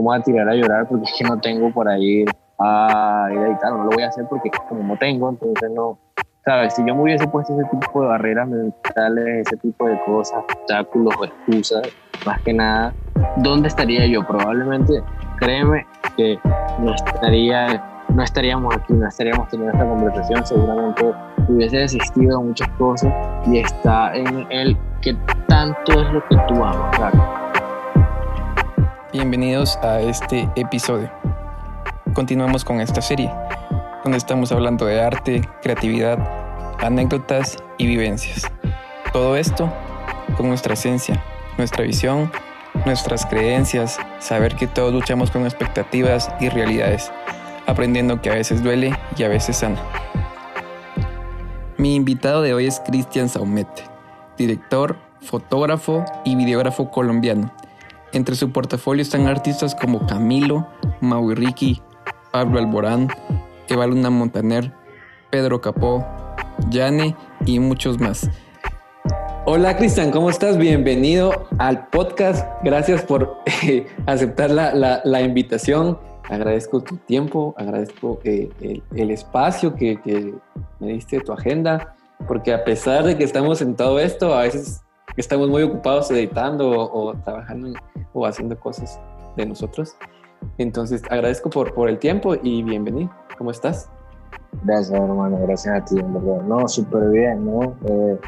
voy a tirar a llorar porque es que no tengo por ahí a ir a editar, no lo voy a hacer porque como no tengo, entonces no, sabes, si yo me hubiese puesto ese tipo de barreras mentales, ese tipo de cosas, obstáculos o excusas, más que nada, ¿dónde estaría yo? Probablemente, créeme que no estaría no estaríamos aquí, no estaríamos teniendo esta conversación, seguramente hubiese desistido de muchas cosas y está en el que tanto es lo que tú amas, claro. Bienvenidos a este episodio. Continuamos con esta serie, donde estamos hablando de arte, creatividad, anécdotas y vivencias. Todo esto con nuestra esencia, nuestra visión, nuestras creencias, saber que todos luchamos con expectativas y realidades aprendiendo que a veces duele y a veces sana. Mi invitado de hoy es Cristian Saumet, director, fotógrafo y videógrafo colombiano. Entre su portafolio están artistas como Camilo, Maui Ricky, Pablo Alborán, Eva Luna Montaner, Pedro Capó, Yane y muchos más. Hola Cristian, ¿cómo estás? Bienvenido al podcast. Gracias por aceptar la, invitación agradezco tu tiempo, agradezco eh, el, espacio que, me diste tu agenda, porque a pesar de que estamos en todo esto, a veces estamos muy ocupados editando o, trabajando o haciendo cosas de nosotros. Entonces, agradezco por, por el tiempo y bienvenido. ¿Cómo estás? Gracias, hermano. Gracias a ti, en verdad. No, súper bien, ¿no? Eh,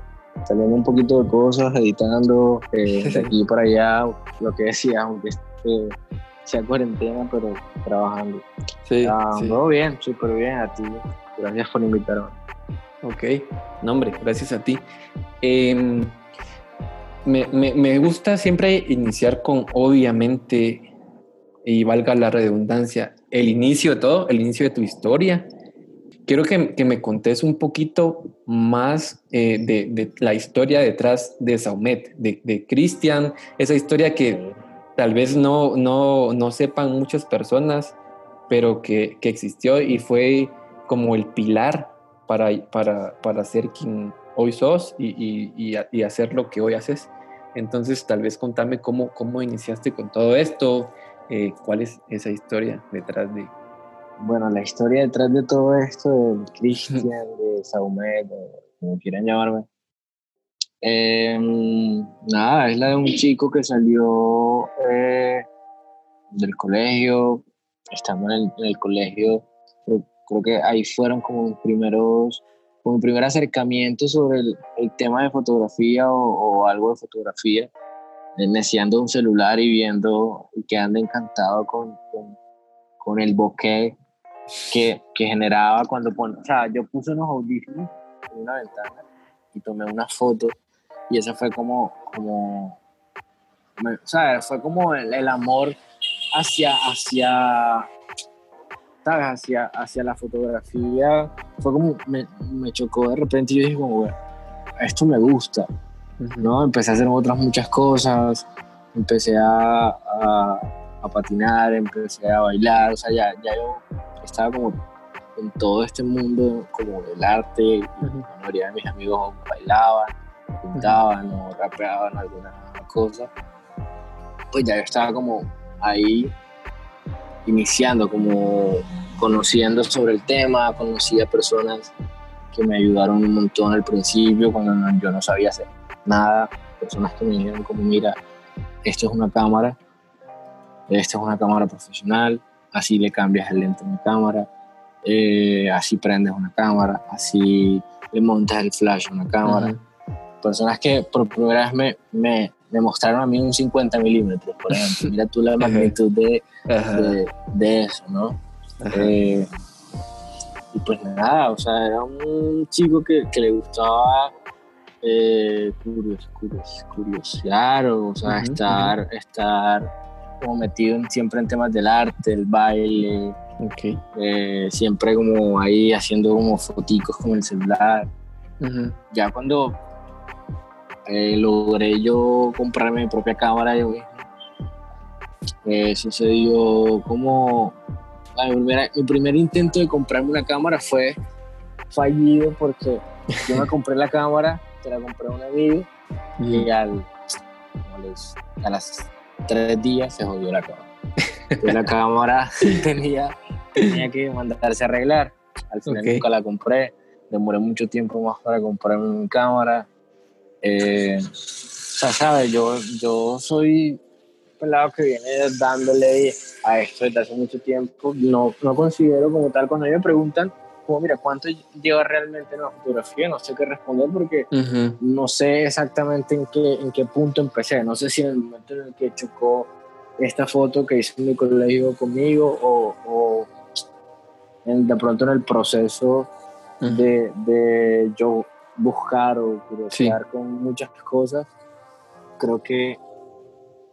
saliendo un poquito de cosas, editando eh, de aquí para allá, lo que decía, aunque sea cuarentena, pero trabajando. Sí, ah, Todo bien, súper bien a ti. Gracias por invitarme. Ok, no hombre, gracias a ti. Me, me, me, gusta siempre iniciar con, obviamente, y valga la redundancia, el inicio de todo, el inicio de tu historia. Quiero que, que me contes un poquito más eh, de, de, la historia detrás de Saumet, de, de Cristian, esa historia que tal vez no, no, no sepan muchas personas, pero que, que, existió y fue como el pilar para, para, para ser quien hoy sos y, y, y, hacer lo que hoy haces. Entonces, tal vez contame cómo, cómo iniciaste con todo esto, eh, cuál es esa historia detrás de... Bueno, la historia detrás de todo esto, de Christian, de Saumet, como quieran llamarme, eh, nada, es la de un chico que salió eh, del colegio, estando en el, colegio, creo, que ahí fueron como mis primeros, como primer acercamiento sobre el, tema de fotografía o, algo de fotografía, iniciando un celular y viendo y quedando encantado con, con, el bokeh que, que generaba cuando pone, o sea, yo puse unos audífonos en una ventana y tomé una foto y ese fue como, como o sea, fue como el, amor hacia, hacia, Hacia, hacia la fotografía. Fue como, me, me chocó de repente y yo dije como, esto me gusta, ¿no? Empecé a hacer otras muchas cosas, empecé a, a, a patinar, empecé a bailar, o sea, ya, ya yo estaba como en todo este mundo como del arte, la mayoría de mis amigos bailaban pintaban o rapeaban alguna cosa, pues ya yo estaba como ahí iniciando, como conociendo sobre el tema, conocí a personas que me ayudaron un montón al principio cuando yo no sabía hacer nada, personas que me dijeron como mira, esto es una cámara, esto es una cámara profesional, así le cambias el lente a una cámara, eh, así prendes una cámara, así le montas el flash a una cámara personas que por primera vez me, me, me mostraron a mí un 50 milímetros, por ejemplo. Mira tú la magnitud de, de, eso, ¿no? Eh, y pues nada, o sea, era un chico que, que le gustaba eh, curios, curios, curiosear, o, sea, estar, estar como metido siempre en temas del arte, el baile, okay. Eh, siempre como ahí haciendo como foticos con el celular. Ya cuando eh, logré yo comprarme mi propia cámara yo mismo. Eh, sucedió como mi, primer intento de comprarme una cámara fue fallido porque yo me compré la cámara, te la compré a un amigo y al, a las tres días se jodió la cámara. Y la cámara tenía, tenía que mandarse a arreglar. Al final nunca la compré. Demoré mucho tiempo más para comprar mi cámara. Eh, o sea, ¿sabes? Yo, yo soy pelado que viene dándole a esto desde hace mucho tiempo. No, no considero como tal, cuando ellos me preguntan, como, mira, ¿cuánto lleva realmente en la fotografía? No sé qué responder porque no sé exactamente en qué, en qué punto empecé. No sé si en el momento en el que chocó esta foto que hice en mi colegio conmigo o, o en- de pronto en el proceso de, de yo buscar o curiosear con muchas cosas. Creo que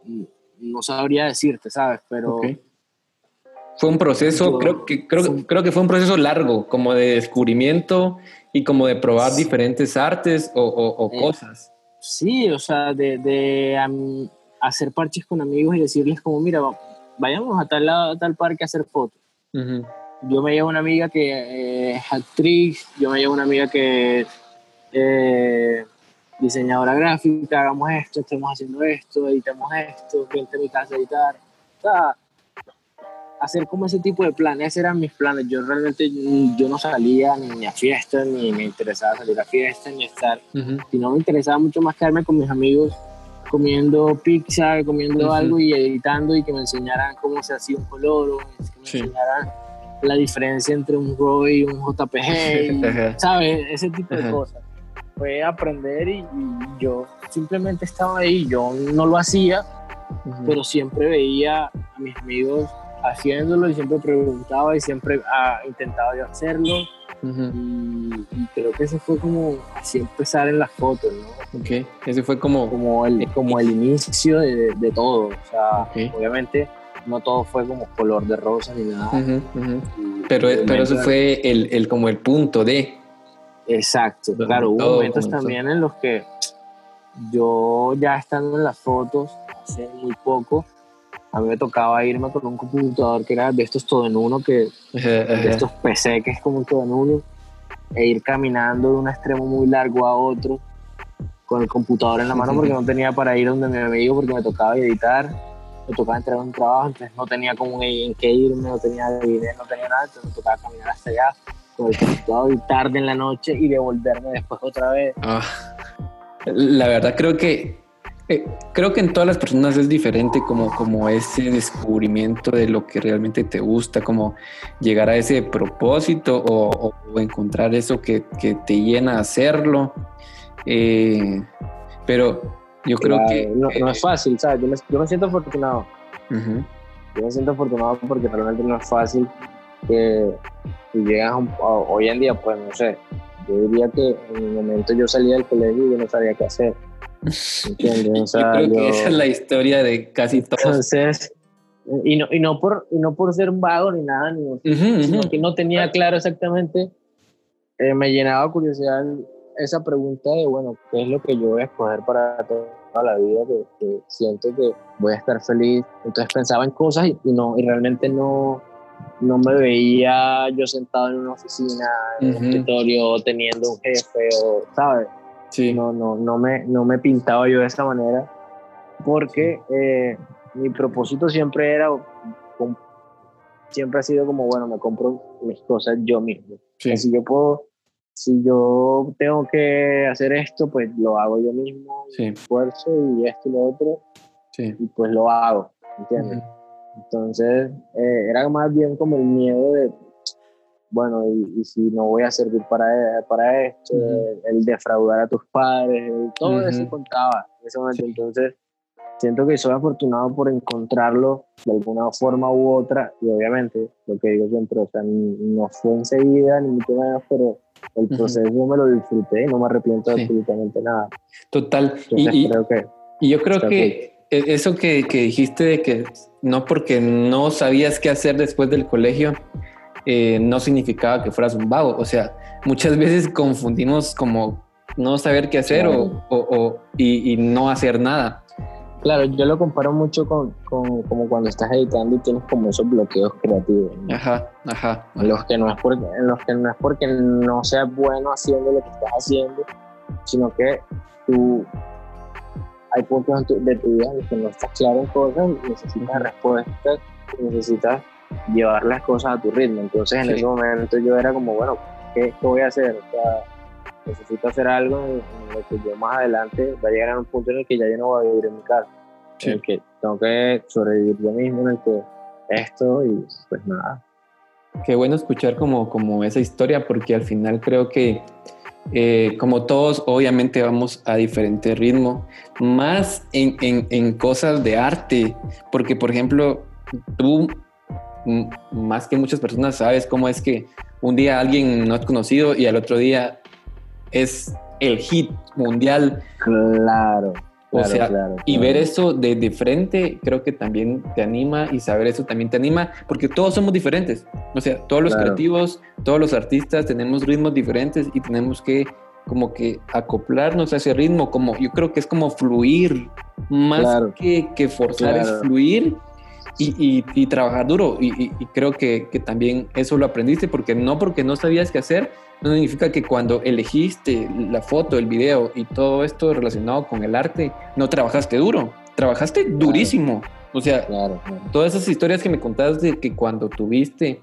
mm, no sabría decirte, ¿sabes? Pero Ok. Fue un proceso, Yo- creo que, creo, sí. creo que fue un proceso largo, como de descubrimiento y como de probar Sí. diferentes artes o, o- o Eh, cosas. sí, o sea, de, de am, hacer parches con amigos y decirles como, mira, va- vayamos a tal, lado, a tal parque a hacer fotos. Ujú. yo me llevo una amiga que eh, es actriz, yo me llevo una amiga que eh, diseñadora gráfica, hagamos esto, estamos haciendo esto, editamos esto, vente a mi casa a editar. O sea, hacer como ese tipo de planes, esos eran mis planes. Yo realmente mm, yo no salía ni a fiestas, ni me interesaba salir a fiestas, ni estar, Ujú. sino me interesaba mucho más quedarme con mis amigos comiendo pizza, comiendo Ujú. algo y editando y que me enseñaran cómo se hacía un color o que me Sí. enseñaran la diferencia entre un RAW y un JPG, y. ¿sabes? Ese tipo de Ajá. cosas. Fue aprender y, y yo simplemente estaba ahí, yo no lo hacía, Ujú. pero siempre veía a mis amigos haciéndolo y siempre preguntaba y siempre ah, intentaba yo hacerlo Ujú. y, y creo que eso fue como así empezar en las fotos, ¿no? Ok, ese fue como... como el, como el inicio de, de todo. O sea, Ok. obviamente no todo fue como color de rosa ni nada. Ujú, ujú. Y- Pero, y pero eso fue el, el, como el punto de... Exacto, claro, hubo momentos comenzó. también en los que yo ya estando en las fotos hace muy poco, a mí me tocaba irme con un computador que era de estos todo en uno, que, de estos PC que es como un todo en uno, e ir caminando de un extremo muy largo a otro con el computador en la mano porque no tenía para ir donde mi amigo porque me tocaba editar, me tocaba entregar un trabajo, entonces no tenía como en qué irme, no tenía dinero, no tenía nada, entonces me tocaba caminar hasta allá con el computador y tarde en la noche y devolverme después otra vez. Ah, la verdad creo que eh, creo que en todas las personas es diferente como, como ese descubrimiento de lo que realmente te gusta, como llegar a ese propósito o, o- o encontrar eso que, que te llena a hacerlo. Eh, pero yo creo Claro, que... no, no eh, es fácil, ¿sabes? Yo me, yo me siento afortunado. Yo me siento afortunado porque realmente no es fácil que si llegas a un- a- hoy en día, pues no sé. Yo diría que en el momento yo salía del colegio y yo no sabía qué hacer. ¿Entiendes? O yo sea, creo que yo- esa es la historia de casi todos. Entonces, y no, y, no por, y no por ser vago ni nada, ni, Ujú, sino ujú. que no tenía claro exactamente, eh, me llenaba curiosidad esa pregunta de, bueno, ¿qué es lo que yo voy a escoger para toda la vida? Que, que siento que voy a estar feliz. Entonces pensaba en cosas y, y no, y realmente no, no me veía yo sentado en una oficina, en un Ujú. escritorio, teniendo un jefe, o, ¿sabes? Sí. no, no, no, me, no me pintaba yo de esa manera porque eh, mi propósito siempre era, siempre ha sido como, bueno, me compro mis cosas yo mismo. sí. Si yo puedo, si yo tengo que hacer esto, pues lo hago yo mismo, Sí. esfuerzo y esto y lo otro, sí. y pues lo hago, ¿entiendes? Entonces, eh, era más bien como el miedo de, bueno, y, y si no voy a servir para, para esto, Ujú. el, el defraudar a tus padres, el- todo Ujú. eso contaba en ese momento. Sí. Entonces, siento que soy afortunado por encontrarlo de alguna forma u otra, y obviamente, lo que digo siempre, o sea, no fue enseguida, ni mucho menos, pero el proceso me lo disfruté y no me arrepiento de Sí. absolutamente nada. Total. Y, Entonces, y- creo que Y yo creo que eso que, que dijiste de que no porque no sabías qué hacer después del colegio, eh, no significaba que fueras un vago. O sea, muchas veces confundimos como no saber qué hacer o, o- o- y, y no hacer nada. Claro, yo lo comparo mucho con, con como cuando estás editando y tienes como esos bloqueos creativos. ¿no? Ajá, ajá. En los que no es porque, en los que no es porque no seas bueno haciendo lo que estás haciendo, sino que tú hay puntos de tu vida en los que no estás claro en cosas, necesitas respuestas, necesitas llevar las cosas a tu ritmo. Entonces en ese momento yo era como, bueno, ¿qué, voy a hacer? O sea, necesito hacer algo en, lo que yo más adelante va a llegar a un punto en el que ya yo no voy a vivir en mi casa, en el que tengo que sobrevivir yo mismo, en el que esto y pues nada. Qué bueno escuchar como, como esa historia porque al final creo que eh, como todos obviamente vamos a diferente ritmo, más en, en, cosas de arte, porque por ejemplo tú más que muchas personas sabes cómo es que un día alguien no has conocido y al otro día es el hit mundial. Claro. O sea, y ver eso de, de, frente creo que también te anima y saber eso también te anima, porque todos somos diferentes. O sea, todos los creativos, todos los artistas tenemos ritmos diferentes y tenemos que como que acoplarnos a ese ritmo, como yo creo que es como fluir, más que, que forzar es fluir y, y, trabajar duro. Y, creo que, que, también eso lo aprendiste, porque no porque no sabías qué hacer, no significa que cuando elegiste la foto, el video y todo esto relacionado con el arte, no trabajaste duro, trabajaste durísimo. O sea, todas esas historias que me contaste de que cuando tuviste,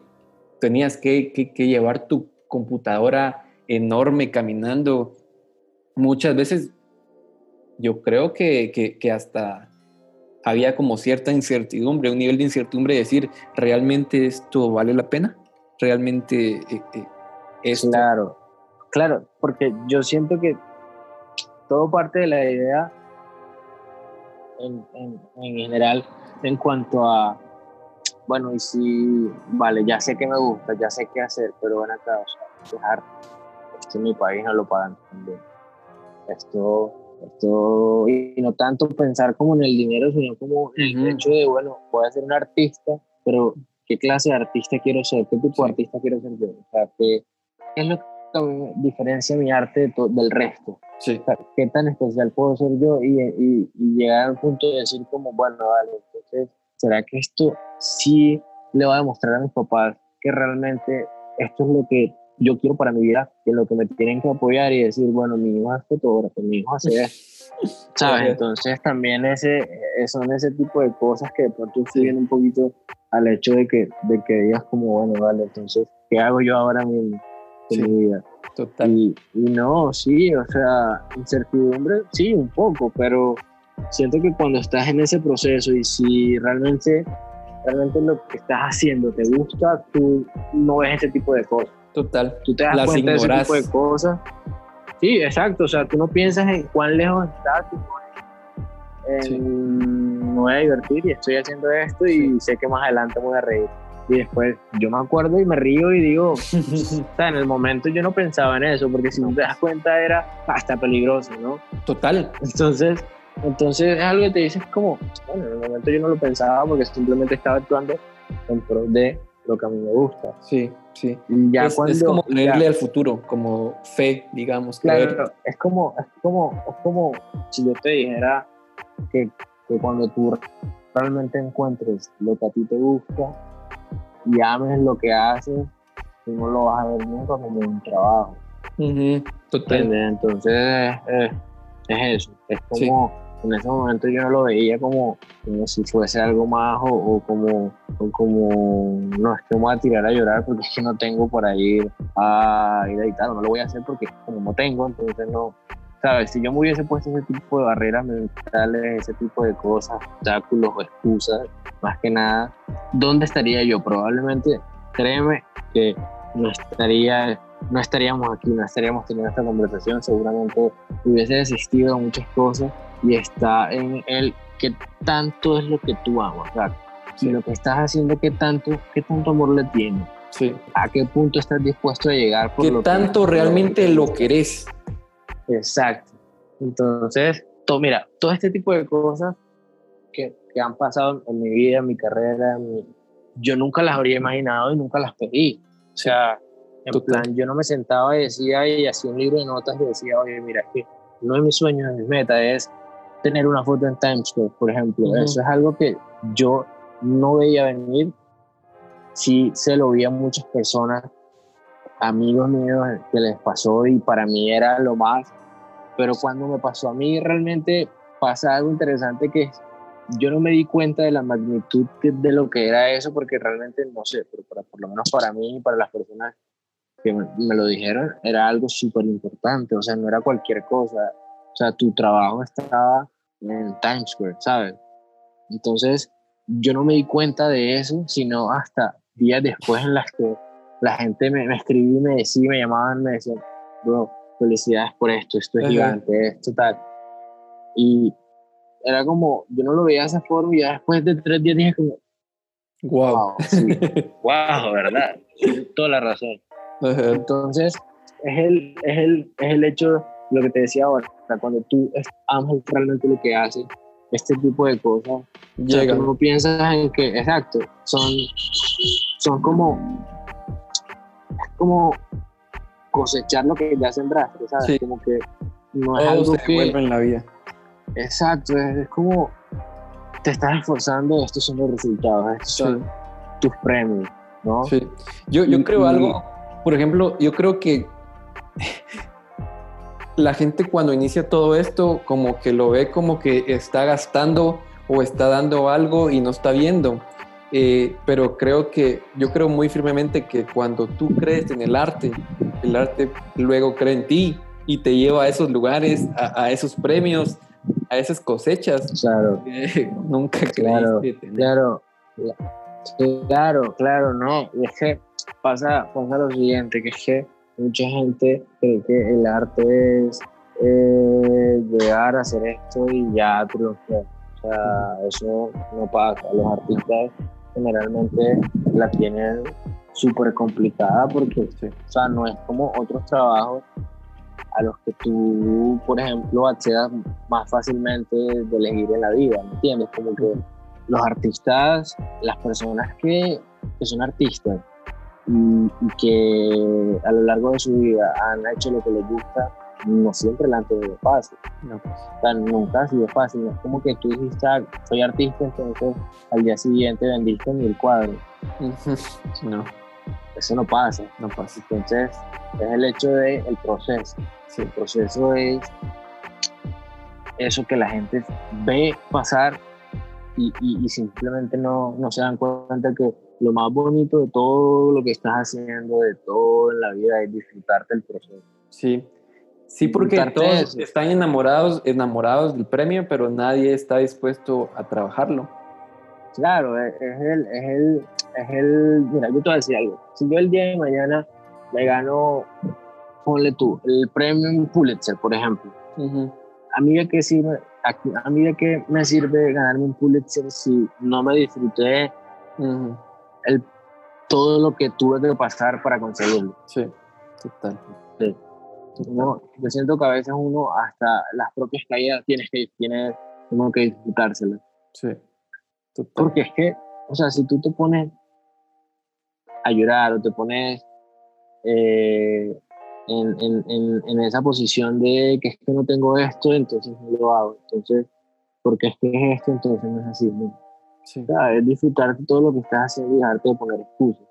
tenías que, que, que llevar tu computadora enorme caminando, muchas veces yo creo que, que hasta había como cierta incertidumbre, un nivel de incertidumbre de decir, ¿realmente esto vale la pena? ¿Realmente eh, eh, Claro, claro, porque yo siento que todo parte de la idea en, en, general en cuanto a, bueno, y si, vale, ya sé que me gusta, ya sé qué hacer, pero bueno, acá, o sea, dejar, esto en mi país no lo pagan también. Esto esto, y no tanto pensar como en el dinero, sino como en el hecho de, bueno, voy a ser un artista, pero ¿qué clase de artista quiero ser? ¿Qué tipo de artista quiero ser yo? O sea, ¿qué, es lo que diferencia mi arte del resto? Sí. ¿Qué tan especial puedo ser yo? Y, y, y, llegar al punto de decir como, bueno, vale, entonces, ¿será que esto sí le va a demostrar a mis papás que realmente esto es lo que yo quiero para mi vida, que lo que me tienen que apoyar y decir, bueno, mi hijo es fotógrafo, mi hijo hace esto, ¿sabes? Entonces también ese, eh, son ese tipo de cosas que de pronto influyen un poquito al hecho de que, de que digas como, bueno, vale, entonces, ¿qué hago yo ahora mismo en mi vida? Total. Y, y no, sí, o sea, incertidumbre, sí, un poco, pero siento que cuando estás en ese proceso y si realmente realmente lo que estás haciendo te gusta, tú no ves ese tipo de cosas. Total. Tú te das cuenta de ese tipo de cosas. Sí, exacto. O sea, tú no piensas en cuán lejos estás, en no voy a divertir y estoy haciendo esto y sé que más adelante voy a reír. Y después yo me acuerdo y me río y digo, o sea, en el momento yo no pensaba en eso, porque si no te das cuenta era hasta peligroso, ¿no? Total. Entonces, entonces es algo que te dices como, bueno, en el momento yo no lo pensaba porque simplemente estaba actuando en pro de lo que a mí me gusta. Sí, sí. ya es, cuando, es como creerle al futuro, como fe, digamos. Claro, es como, es como, es como si yo te dijera que, que cuando tú realmente encuentres lo que a ti te gusta y ames lo que haces, tú no lo vas a ver nunca como un trabajo. Total. Entonces, eh, es eso. Es como en ese momento yo no lo veía como, si fuese algo más o, como, como, no, es que me voy a tirar a llorar porque es que no tengo para ir a ir a editar, no lo voy a hacer porque como no tengo, entonces no, ¿sabes? Si yo me hubiese puesto ese tipo de barreras mentales, ese tipo de cosas, obstáculos o excusas, más que nada, ¿dónde estaría yo? Probablemente, créeme que no estaría no estaríamos aquí, no estaríamos teniendo esta conversación, seguramente hubiese desistido de muchas cosas y está en el que tanto es lo que tú amas, ¿verdad? Si lo que estás haciendo, ¿qué tanto, qué tanto amor le tienes? Sí. ¿A qué punto estás dispuesto a llegar? Por ¿Qué tanto realmente lo querés? Exacto. Entonces, todo, mira, todo este tipo de cosas que, que han pasado en mi vida, en mi carrera, yo nunca las habría imaginado y nunca las pedí. O sea, en plan, yo no me sentaba y decía y hacía un libro de notas y decía, oye, mira, que uno de mis sueños, de mis metas es tener una foto en Times Square, por ejemplo. Eso es algo que yo no veía venir. Sí se lo vi a muchas personas, amigos míos, que les pasó y para mí era lo más. Pero cuando me pasó a mí, realmente pasa algo interesante que yo no me di cuenta de la magnitud de, lo que era eso porque realmente no sé, pero por lo menos para mí y para las personas que me, lo dijeron, era algo súper importante, o sea, no era cualquier cosa, o sea, tu trabajo estaba en Times Square, ¿sabes? Entonces, yo no me di cuenta de eso, sino hasta días después en las que la gente me, me escribía y me decía, me llamaban, me decían, bro, felicidades por esto, esto es gigante, esto tal. Y era como, yo no lo veía de esa forma y ya después de tres días dije como, wow, wow, sí, wow ¿verdad? toda la razón. Entonces, es el, es, el, es el hecho, lo que te decía ahora, cuando tú amas realmente lo que haces, este tipo de cosas, llega. no piensas en que, exacto, son, son como, como cosechar lo que ya sembraste, ¿sabes? Como que no es algo que... en la vida. Exacto, es, como te estás esforzando, estos son los resultados, estos son tus premios, ¿no? Sí. Yo, yo creo algo, por ejemplo, yo creo que la gente cuando inicia todo esto como que lo ve como que está gastando o está dando algo y no está viendo. Eh, pero creo que yo creo muy firmemente que cuando tú crees en el arte, el arte luego cree en ti y te lleva a esos lugares, a, esos premios, a esas cosechas. Claro. nunca claro, claro, claro, claro, no. Y es que pasa, pasa lo siguiente, que es que mucha gente cree que el arte es eh, llegar a hacer esto y ya triunfar. O sea, eso no pasa. Los artistas generalmente la tienen súper complicada porque, o sea, no es como otros trabajos a los que tú, por ejemplo, accedas más fácilmente de elegir en la vida, ¿me entiendes? Como que los artistas, las personas que, que son artistas y, que a lo largo de su vida han hecho lo que les gusta, no siempre la han tenido fácil. No. O sea, nunca ha sido fácil. No es como que tú dijiste, ah, soy artista, entonces al día siguiente vendiste mil cuadros. No. Eso no pasa. No pasa. Entonces, es el hecho del el proceso. Si el proceso es eso que la gente ve pasar y, y, y simplemente no, no se dan cuenta que lo más bonito de todo lo que estás haciendo, de todo en la vida, es disfrutarte el proceso. Sí, sí, porque todos están enamorados, enamorados del premio, pero nadie está dispuesto a trabajarlo. Claro, es, el, es, el, es el, mira, yo te voy a decir algo. Si yo el día de mañana me gano, ponle tú, el premio Pulitzer, por ejemplo, a mí de qué sirve, a, mí de qué me sirve ganarme un Pulitzer si no me disfruté el, todo lo que tuve que pasar para conseguirlo. Sí, total. Sí. yo siento que a veces uno hasta las propias caídas tienes que, tiene uno que disfrutárselas. Sí, total. Porque es que, o sea, si tú te pones a llorar o te pones eh, en, en, en, esa posición de que es que no tengo esto, entonces no lo hago. Entonces, porque es que es esto, entonces no es así. Sí. es disfrutar todo lo que estás haciendo y dejarte de poner excusas.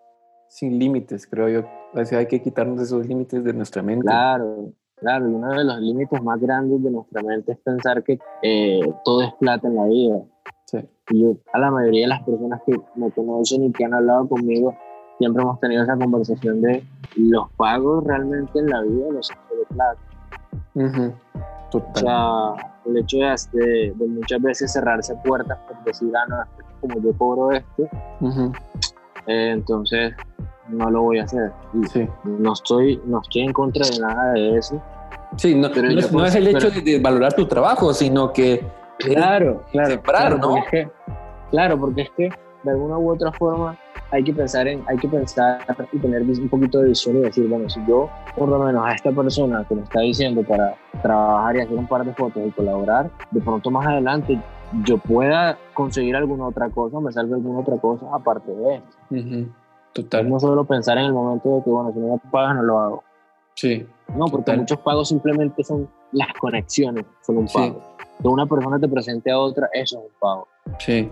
Sin límites, creo yo. O sea, hay que quitarnos esos límites de nuestra mente. Claro, claro. Y uno de los límites más grandes de nuestra mente es pensar que eh, todo es plata en la vida. Sí. Y yo, a la mayoría de las personas que me conocen y que han hablado conmigo, siempre hemos tenido esa conversación de los pagos realmente en la vida no son solo plata. O sea, el hecho de, de, muchas veces cerrarse puertas por decir, ah, no, como yo cobro esto, eh, entonces no lo voy a hacer. sí. no, estoy, no estoy en contra de nada de eso. Sí, no, pero no, es el hecho de, valorar tu trabajo, sino que... Claro, claro. claro, ¿no? claro, porque es que de alguna u otra forma hay que pensar en, hay que pensar y tener un poquito de visión y decir, bueno, si yo por lo menos a esta persona que me está diciendo para trabajar y hacer un par de fotos y colaborar, de pronto más adelante yo pueda conseguir alguna otra cosa, me salga alguna otra cosa aparte de esto. Total. No solo pensar en el momento de que, bueno, si no me pagas, no lo hago. Sí. No, porque muchos pagos simplemente son las conexiones, son un pago. Que una persona te presente a otra, eso es un pago. Sí.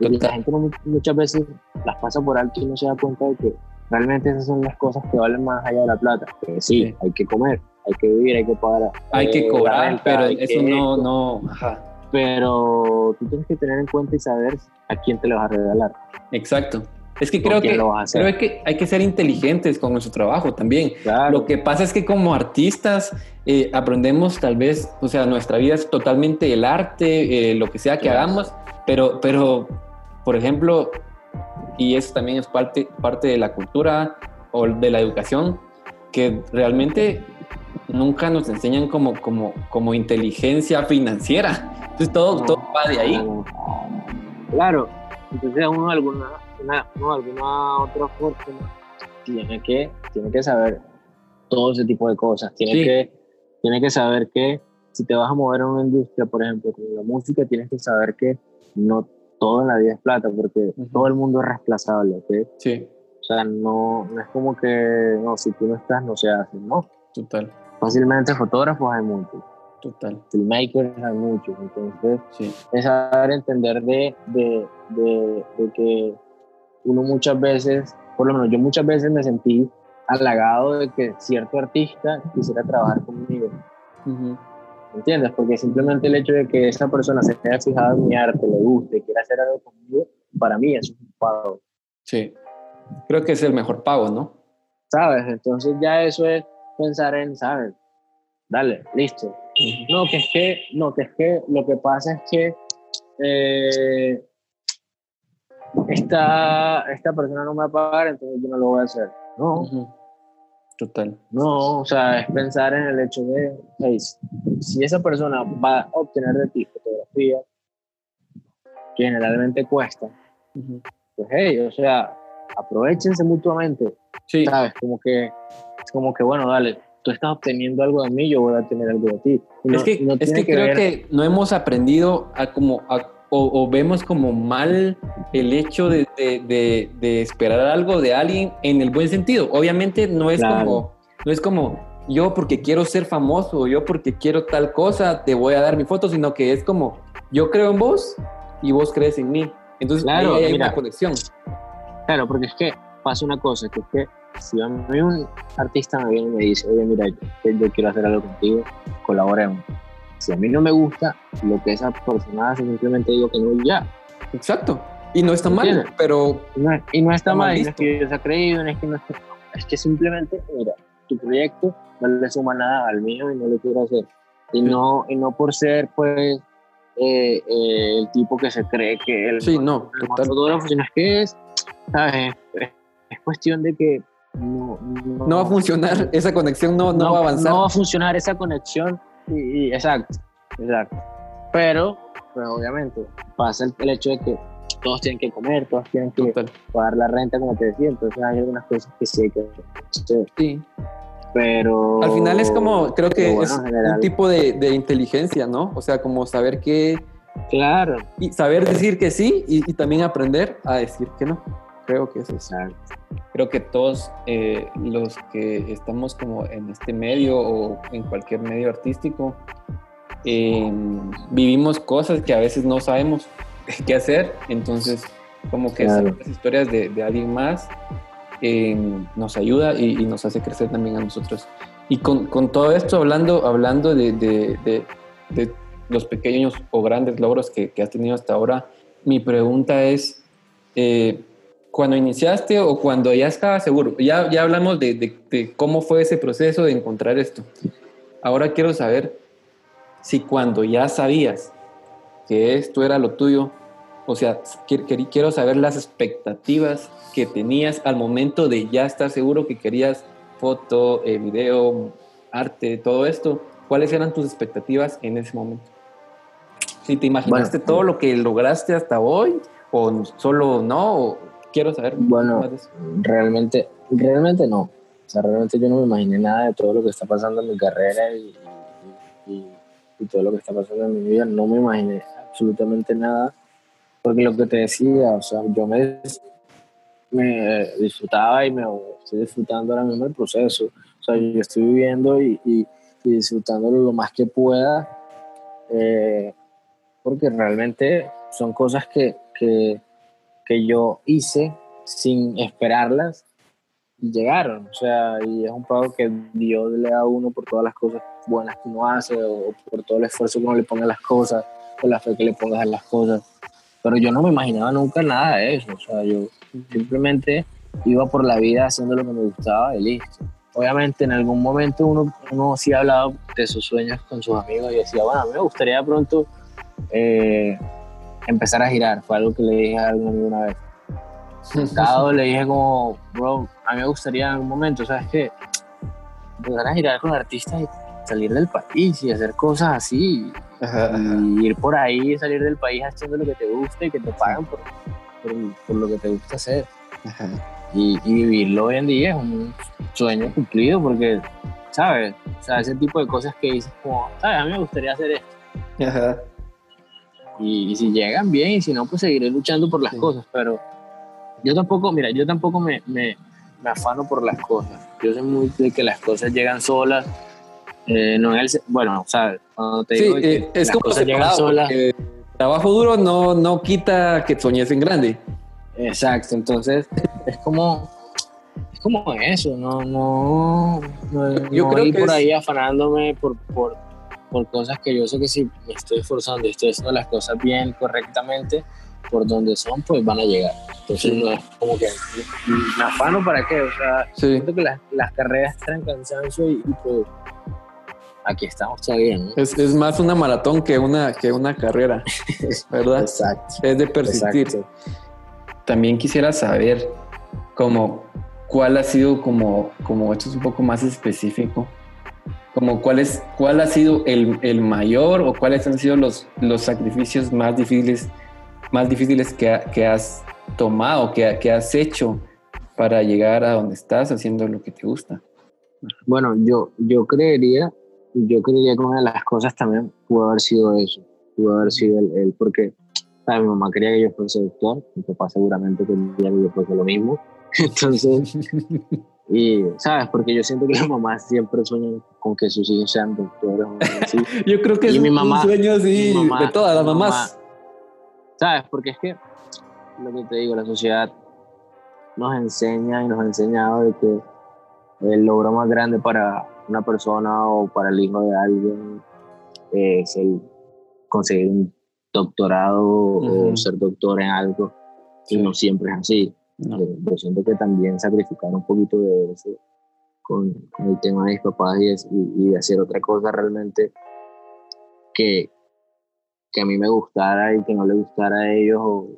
Y la gente muchas veces las pasa por alto y no se da cuenta de que realmente esas son las cosas que valen más allá de la plata. Que sí, hay que comer, hay que vivir, hay que pagar. Hay que eh, la cobrar, renta, pero hay eso que no, esto. no, ajá, Pero tú tienes que tener en cuenta y saber a quién te lo vas a regalar. exacto. Es que ¿Con creo que, creo que hay que ser inteligentes con nuestro trabajo también. Claro. Lo que pasa es que como artistas eh, aprendemos tal vez, o sea, nuestra vida es totalmente el arte, eh, lo que sea que Claro. hagamos, pero, pero, por ejemplo, y eso también es parte, parte de la cultura o de la educación, que realmente nunca nos enseñan como, como, como inteligencia financiera. Entonces todo, va de ahí. Claro, entonces uno alguna, una- uno de alguna otra forma tiene que, tiene que saber todo ese tipo de cosas. Tiene, Sí. que, tiene que saber que si te vas a mover en una industria, por ejemplo, como la música, tienes que saber que no todo en la vida es plata, porque todo el mundo es reemplazable, ¿ok? Sí, O sea, no, no es como que, no, si tú no estás, no se hace, ¿no? total, Fácilmente fotógrafos hay muchos, total, filmmakers hay muchos, entonces sí. es saber entender de, de, de, de que uno muchas veces, por lo menos yo muchas veces me sentí halagado de que cierto artista quisiera trabajar conmigo. ¿me ¿entiendes? Porque simplemente el hecho de que esa persona se haya fijado en mi arte, le guste, quiera hacer algo conmigo, para mí eso es un pago, Sí, creo que es el mejor pago, ¿no? ¿sabes? Entonces ya eso es pensar en, ¿sabes? Dale, listo. No, que es que, no, que es que lo que pasa es que eh, esta, esta persona no me va a pagar, entonces yo no lo voy a hacer. No. Total. no, o sea, es pensar en el hecho de, hey, si esa persona va a obtener de ti fotografía, que generalmente cuesta, pues hey, o sea, aprovechense mutuamente, Sí, ¿sabes? Como que, es como que, bueno, dale, tú estás obteniendo algo de mí, yo voy a obtener algo de ti. No- es que, no es tiene que creo ver- que no hemos aprendido a como a- o, o vemos como mal el hecho de, de- de- de esperar algo de alguien en el buen sentido. Obviamente no es Claro. como no es como yo porque quiero ser famoso, yo porque quiero tal cosa, te voy a dar mi foto, sino que es como yo creo en vos y vos crees en mí. Entonces Claro, ahí hay mira. una conexión. Claro, porque es que pasa una cosa, que es que si a mí un artista me viene y me dice, oye, mira, yo, yo quiero hacer algo contigo, colaboremos. Si a mí no me gusta lo que esa persona hace, simplemente digo que no ya. Exacto. Y no está mal, pero Y no, y no está Está mal mal, y no es que yo se ha creído, no es que no esté- es que simplemente, mira, tu proyecto no le suma nada al mío y no lo quiero hacer. Y, no, y no por ser, pues, eh, eh, el tipo que se cree que él sí, no, el fotógrafo, sino es que es, ¿sabes? Es, es cuestión de que no, no, No va a funcionar, esa conexión no, no, va a avanzar. No va a funcionar esa conexión. Y, y- exacto, exacto. Pero, pues obviamente, pasa el, el hecho de que todos tienen que comer, todos tienen que Total. pagar la renta, como te decía. Entonces hay algunas cosas que sí hay que hacer. Sí. Pero. Al final es como, creo que bueno, es general, un tipo de, de inteligencia, ¿no? O sea, como saber que, Claro. y saber decir que sí y, y también aprender a decir que no. Creo que eso es. Exacto. Creo que todos eh, los que estamos como en este medio o en cualquier medio artístico, eh, vivimos cosas que a veces no sabemos qué hacer. Entonces, como que Claro. las historias de, de alguien más eh, nos ayuda y, y nos hace crecer también a nosotros. Y con, con todo esto, hablando, hablando de, de- de- de los pequeños o grandes logros que, que has tenido hasta ahora, mi pregunta es, eh, cuando iniciaste o cuando ya estabas seguro, ya, ya hablamos de, de- de cómo fue ese proceso de encontrar esto. Ahora quiero saber si cuando ya sabías que esto era lo tuyo, o sea, quiero saber las expectativas que tenías al momento de ya estar seguro que querías foto, eh, video, arte, todo esto. ¿Cuáles eran tus expectativas en ese momento? Si te imaginaste Bueno, todo lo que lograste hasta hoy o solo no, o quiero saber Bueno, más de eso. realmente, realmente no. O sea, realmente yo no me imaginé nada de todo lo que está pasando en mi carrera y, y- y- y todo lo que está pasando en mi vida. No me imaginé absolutamente nada. Porque lo que te decía, o sea, yo me, me disfrutaba y me estoy disfrutando ahora mismo el proceso. O sea, yo estoy viviendo y, y, y disfrutándolo lo más que pueda. eh, porque realmente son cosas que, que, que yo hice sin esperarlas llegaron, o sea, y es un pago que Dios le da a uno por todas las cosas buenas que uno hace o por todo el esfuerzo que uno le pone a las cosas, por la fe que le pongas a las cosas. Pero yo no me imaginaba nunca nada de eso, o sea, yo simplemente iba por la vida haciendo lo que me gustaba y listo. Obviamente en algún momento uno, uno sí hablaba de sus sueños con sus amigos y decía, bueno, a mí me gustaría pronto eh, empezar a girar, fue algo que le dije a algún amigo una vez sentado le dije como, bro, a mí me gustaría en algún momento, ¿sabes qué? Empezar a girar con artistas y salir del país y hacer cosas así. Y ir por ahí, salir del país haciendo lo que te gusta y que te pagan por, por, lo que te gusta hacer. Y, vivirlo hoy en día es un sueño cumplido porque, ¿sabes? O sea, ese tipo de cosas que dices como, ¿sabes? A mí me gustaría hacer esto. Y, si llegan bien y si no, pues seguiré luchando por las cosas, pero yo tampoco, mira, yo tampoco me, me, me, afano por las cosas. Yo soy muy de que las cosas llegan solas. Eh, no el, bueno, o sea, cuando te digo que eh, es las cosas llegan solas. Trabajo duro no, no quita que soñes en grande. Exacto, entonces es como, es como eso, no, no, no, yo creo ir por ahí afanándome por, por, por cosas que yo sé que si me estoy esforzando y estoy haciendo las cosas bien, correctamente, por donde son, pues van a llegar. Entonces no es como que me afano para qué, o sea, siento que las, las carreras traen cansancio y, pues aquí estamos todavía, ¿no? Es, es, más una maratón que una, que una carrera, ¿verdad? Exacto. Es de persistir. También quisiera saber como cuál ha sido como, como esto es un poco más específico, como cuál, es, cuál ha sido el, el mayor o cuáles han sido los, los sacrificios más difíciles más difíciles que, que has tomado, que, que, has hecho para llegar a donde estás haciendo lo que te gusta? Bueno, yo, yo creería, yo creería que una de las cosas también pudo haber sido eso, pudo haber sido el, porque mi mamá quería que yo fuese doctor, mi papá seguramente quería que yo fuese lo mismo, entonces, y, ¿sabes? Porque yo siento que las mamás siempre sueñan con que sus hijos sean doctores así. yo creo que es mi mamá, un sueño así de todas las mamás. ¿Sabes? Porque es que, lo que te digo, la sociedad nos enseña y nos ha enseñado de que el logro más grande para una persona o para el hijo de alguien es el conseguir un doctorado o ser doctor en algo y no siempre es así. Eh, yo siento que también sacrificar un poquito de eso con, el tema de mis papás y, y, de hacer otra cosa realmente que, que a mí me gustara y que no le gustara a ellos, o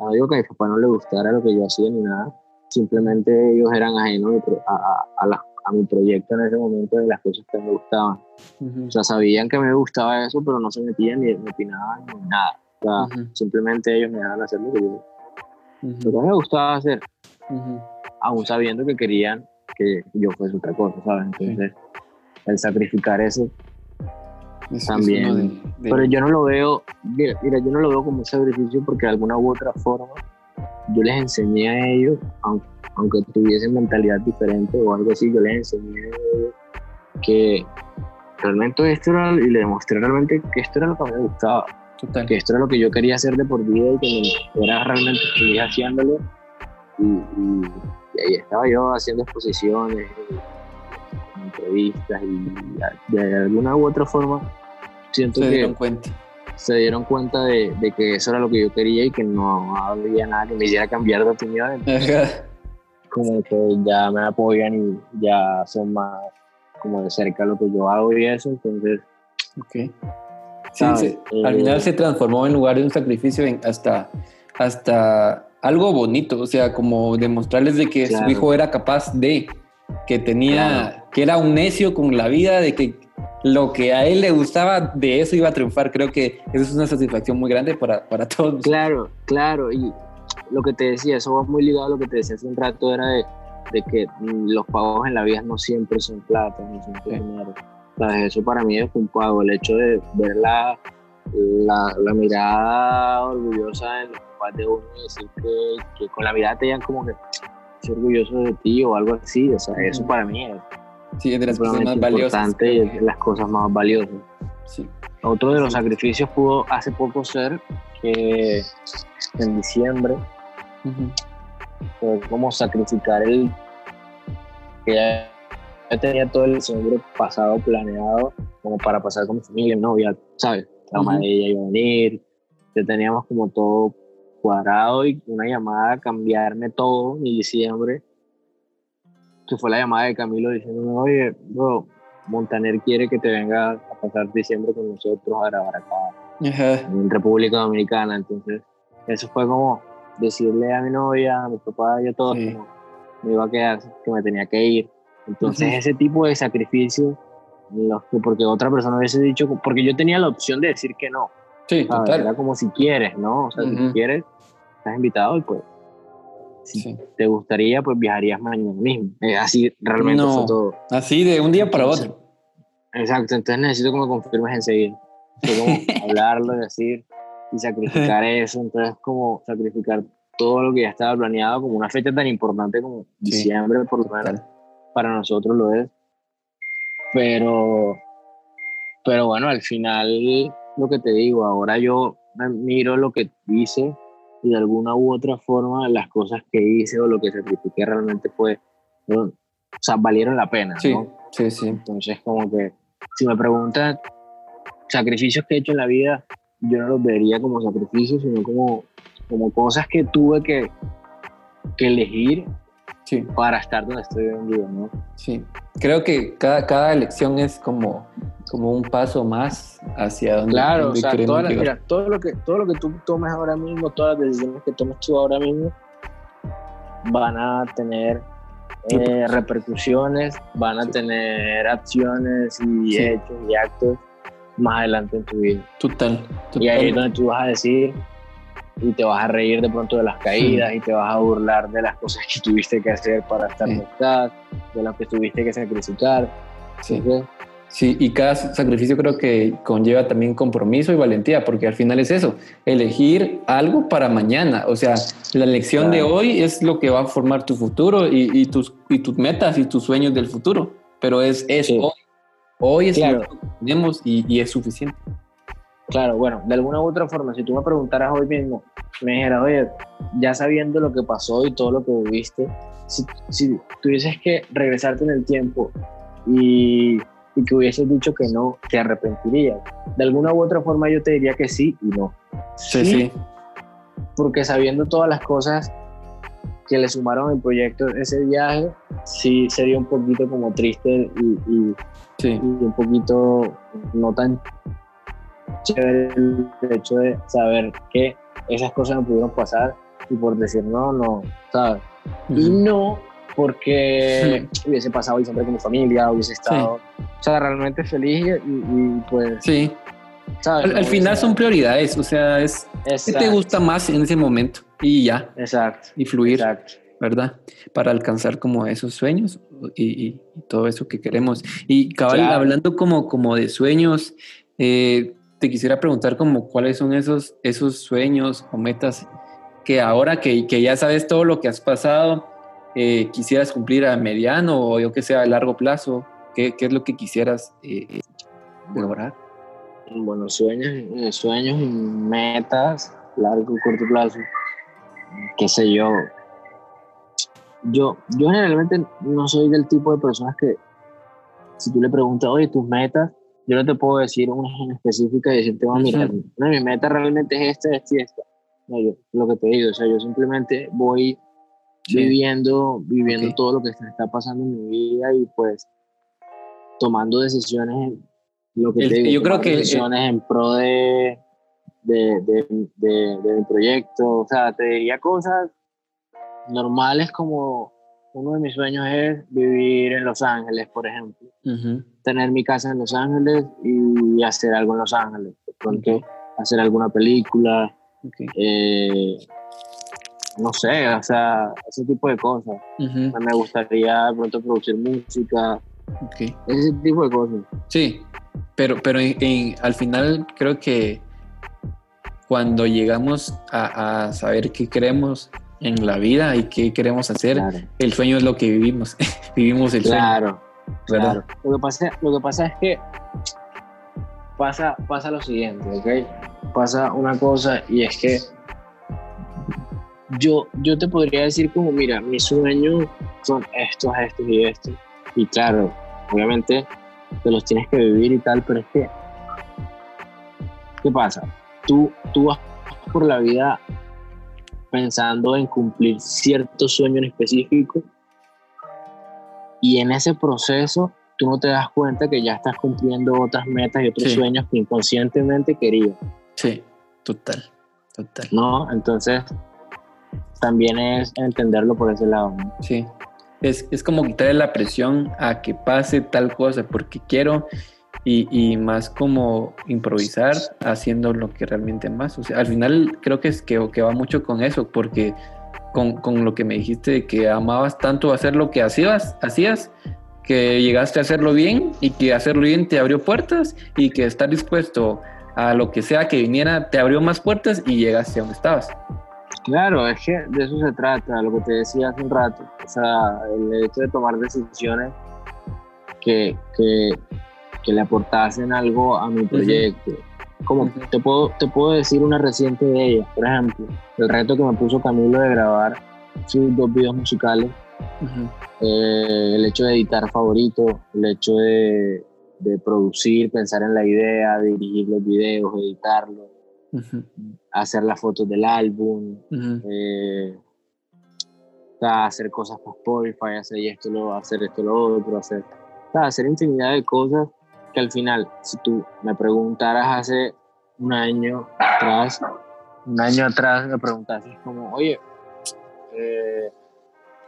no digo que a mi papá no le gustara lo que yo hacía ni nada, simplemente ellos eran ajenos a, a, a, mi proyecto en ese momento de las cosas que me gustaban. O sea, sabían que me gustaba eso, pero no se metían ni me opinaban ni nada. O sea, simplemente ellos me dejaban hacer lo que yo, lo que me gustaba hacer, aún sabiendo que querían que yo fuese otra cosa, ¿sabes? Entonces, el sacrificar eso también. Pero yo no lo veo, mira, mira, yo no lo veo como un sacrificio porque de alguna u otra forma yo les enseñé a ellos, aunque, tuviesen mentalidad diferente o algo así, yo les enseñé a ellos que realmente esto era, y les demostré realmente que esto era lo que me gustaba. Que esto era lo que yo quería hacer de por vida y que era realmente feliz haciéndolo. Y, y, ahí estaba yo haciendo exposiciones, entrevistas y de alguna u otra forma siento se dieron cuenta. Se dieron cuenta de, de, que eso era lo que yo quería y que no había nada que me hiciera cambiar de opinión. como que ya me apoyan y ya son más como de cerca lo que yo hago y eso, entonces... Ok. Sí, al final eh, se transformó en lugar de un sacrificio en hasta, hasta algo bonito, o sea, como demostrarles de que su hijo era capaz de, que tenía, que era un necio con la vida, de que lo que a él le gustaba, de eso iba a triunfar. Creo que eso es una satisfacción muy grande para, para todos. Claro, claro. Y lo que te decía, eso va muy ligado a lo que te decía hace un rato, era de, de que los pagos en la vida no siempre son plata, no siempre dinero. Eso para mí es un pago. El hecho de ver la, la, mirada orgullosa en los papás de uno y decir que, que, con la mirada te digan como que estoy orgulloso de ti o algo así. O sea, eso para mí es Sí, es de las cosas más valiosas. Y de las cosas más valiosas. Sí. Otro de los sacrificios pudo hace poco ser que en diciembre fue como sacrificar el porque ya tenía todo el diciembre pasado planeado como para pasar con mi familia, mi novia, ¿sabes? La mamá de ella iba a venir, ya teníamos como todo cuadrado y una llamada a cambiarme todo en diciembre, que fue la llamada de Camilo diciéndome, oye, bro, Montaner quiere que te venga a pasar diciembre con nosotros a grabar acá en República Dominicana. Entonces, eso fue como decirle a mi novia, a mi papá y a todos que me iba a quedar, que me tenía que ir. Entonces, ese tipo de sacrificio, porque otra persona hubiese dicho, porque yo tenía la opción de decir que no. Sí, total. Era como si quieres, ¿no? O sea, si quieres, estás invitado y pues si te gustaría, pues viajarías mañana mismo. Eh, así realmente fue todo. Así de un día para otro. Exacto, entonces necesito me confirmes enseguida. como hablarlo, decir y sacrificar eso. Entonces, como sacrificar todo lo que ya estaba planeado, como una fecha tan importante como diciembre, por lo menos, para nosotros lo es. Pero, pero bueno, al final, lo que te digo, ahora yo miro lo que hice y de alguna u otra forma las cosas que hice o lo que sacrifiqué realmente fue, o sea, valieron la pena. Sí, ¿no? sí, sí. Entonces, como que si me preguntan sacrificios que he hecho en la vida, yo no los vería como sacrificios, sino como, como cosas que tuve que, que elegir sí. para estar donde estoy hoy en día, ¿no? Sí, creo que cada, cada elección es como, como un paso más hacia donde, claro, donde o sea, las- llegar. mira, todo lo que todo lo que tú tomes ahora mismo, todas las decisiones que tomes tú ahora mismo van a tener eh, repercusiones, van a tener acciones y Sí. hechos y actos más adelante en tu vida. Total, total. Y ahí es donde tú vas a decir y te vas a reír de pronto de las caídas y te vas a burlar de las cosas que tuviste que hacer para estar Sí. donde estás, de las que tuviste que sacrificar. Sí. Entonces, Sí, y cada sacrificio creo que conlleva también compromiso y valentía, porque al final es eso, elegir algo para mañana. O sea, la elección de hoy es lo que va a formar tu futuro y, y tus, y tus metas y tus sueños del futuro. Pero es, es Sí. hoy. Hoy es Claro. lo que tenemos y, y es suficiente. Claro, bueno, de alguna u otra forma, si tú me preguntaras hoy mismo, me dijeras, oye, ya sabiendo lo que pasó y todo lo que viviste, si, si tuvieses que regresarte en el tiempo y, y que hubieses dicho que no, te arrepentirías. De alguna u otra forma yo te diría que sí y no. Sí, sí. Porque sabiendo todas las cosas que le sumaron al proyecto ese viaje, sí sería un poquito como triste y, y, sí. y un poquito no tan chévere el hecho de saber que esas cosas no pudieron pasar y por decir no, no, ¿sabes? Y Ujú. no porque hubiese pasado siempre con mi familia, hubiese estado, o sea, realmente feliz y, y, pues, Sí. ¿sabes? Al, al final sea, son prioridades, o sea, es qué te exacto, gusta más en ese momento y ya, Exacto, y fluir. exacto. ¿verdad? Para alcanzar como esos sueños y, y- y todo eso que queremos. Y cabal, Claro. hablando como, como de sueños, eh, te quisiera preguntar como cuáles son esos, esos sueños o metas que ahora que, que ya sabes todo lo que has pasado, eh, quisieras cumplir a mediano o yo que sea a largo plazo, ¿qué, qué es lo que quisieras eh, lograr? Bueno, sueños, eh, sueños metas, largo y corto plazo, qué sé yo. Yo, yo generalmente no soy del tipo de personas que, si tú le preguntas, oye, tus metas, yo no te puedo decir una en específica y decirte, bueno, mira, de mis metas realmente es esta, esta y esta. No, yo, lo que te digo, o sea, yo simplemente voy Sí. viviendo, viviendo todo lo que está, pasando en mi vida y pues tomando decisiones, lo que El- te digo, yo creo que- decisiones en pro de, de, de, de- de mi proyecto, o sea, te diría cosas normales como uno de mis sueños es vivir en Los Ángeles, por ejemplo, tener mi casa en Los Ángeles y hacer algo en Los Ángeles, de pronto hacer alguna película, eh, no sé, o sea, ese tipo de cosas. Me gustaría de pronto producir música, ese tipo de cosas. Sí, pero, pero en- en- al final creo que cuando llegamos a, a saber qué queremos en la vida y qué queremos hacer, Claro, el sueño es lo que vivimos. vivimos el sueño, claro, claro. Lo que, pasa, lo que pasa es que pasa, pasa lo siguiente, ¿ok? Pasa una cosa y es que yo, yo te podría decir como, mira, mis sueños son estos, estos y estos. Y claro, obviamente te los tienes que vivir y tal, pero es que, ¿qué pasa? Tú, tú vas por la vida pensando en cumplir cierto sueño en específico y en ese proceso tú no te das cuenta que ya estás cumpliendo otras metas y otros sueños que inconscientemente querías. Sí, total, total. ¿No? Entonces, también es entenderlo por ese lado. Sí, es, es como quitarle la presión a que pase tal cosa porque quiero y, y, más como improvisar haciendo lo que realmente más. O sea, al final creo que, es, que, que va mucho con eso porque con, con, lo que me dijiste de que amabas tanto hacer lo que hacías, hacías que llegaste a hacerlo bien y que hacerlo bien te abrió puertas y que estar dispuesto a lo que sea que viniera te abrió más puertas y llegaste a donde estabas. Claro, es que de eso se trata, lo que te decía hace un rato, o sea, el hecho de tomar decisiones que, que, que le aportasen algo a mi proyecto. Como te, puedo, te puedo decir una reciente de ellas, por ejemplo, el reto que me puso Camilo de grabar sus dos videos musicales, eh, el hecho de editar favorito, el hecho de, de, producir, pensar en la idea, dirigir los videos, editarlos, hacer las fotos del álbum, eh, hacer cosas para Spotify, hacer esto, lo, hacer esto, lo otro, hacer, hacer infinidad de cosas que al final, si tú me preguntaras hace un año atrás, un año atrás me preguntases como, oye, eh,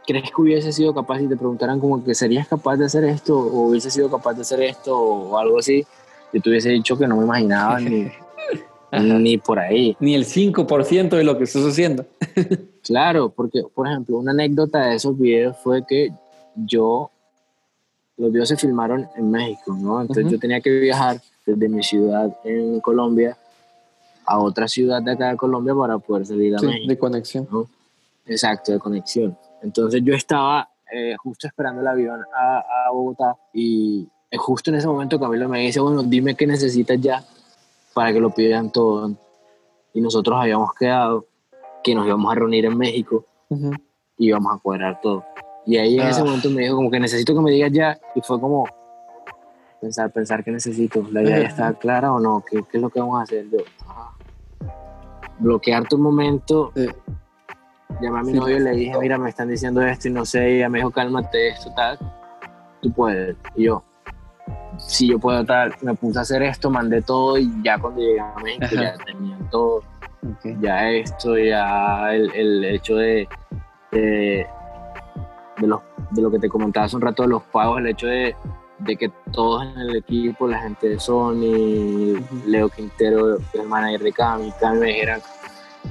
¿crees que hubiese sido capaz y te preguntaran como que serías capaz de hacer esto o hubiese sido capaz de hacer esto o algo así? Yo te hubiese dicho que no me imaginaba ni, ni por ahí. Ni el 5% de lo que estás haciendo. claro, porque, por ejemplo, una anécdota de esos videos fue que yo los videos se filmaron en México, ¿no? Entonces yo tenía que viajar desde mi ciudad en Colombia a otra ciudad de acá de Colombia para poder salir a sí, México. De conexión. ¿no? Exacto, de conexión. Entonces yo estaba eh, justo esperando el avión a, a, Bogotá y justo en ese momento Camilo me dice, bueno, dime qué necesitas ya para que lo pidan todo. Y nosotros habíamos quedado que nos íbamos a reunir en México y íbamos a cuadrar todo. Y ahí en ese ah. momento me dijo como que necesito que me digas ya y fue como pensar, pensar que necesito. La idea ya está clara o no, ¿Qué, ¿Qué, es lo que vamos a hacer? Yo, bloquear tu momento. Llamé a mi novio y le dije, mira, me están diciendo esto y no sé, y ella me dijo, cálmate, esto, tal. Tú puedes. Y yo, si yo puedo, tal. Me puse a hacer esto, mandé todo y ya cuando llegué a México ya tenían todo. Ya esto, ya el, el hecho de, de de, los, de lo que te comentaba hace un rato de los pagos, el hecho de, de que todos en el equipo, la gente de Sony, Leo Quintero, el manager de Cami, Cami me dijeran,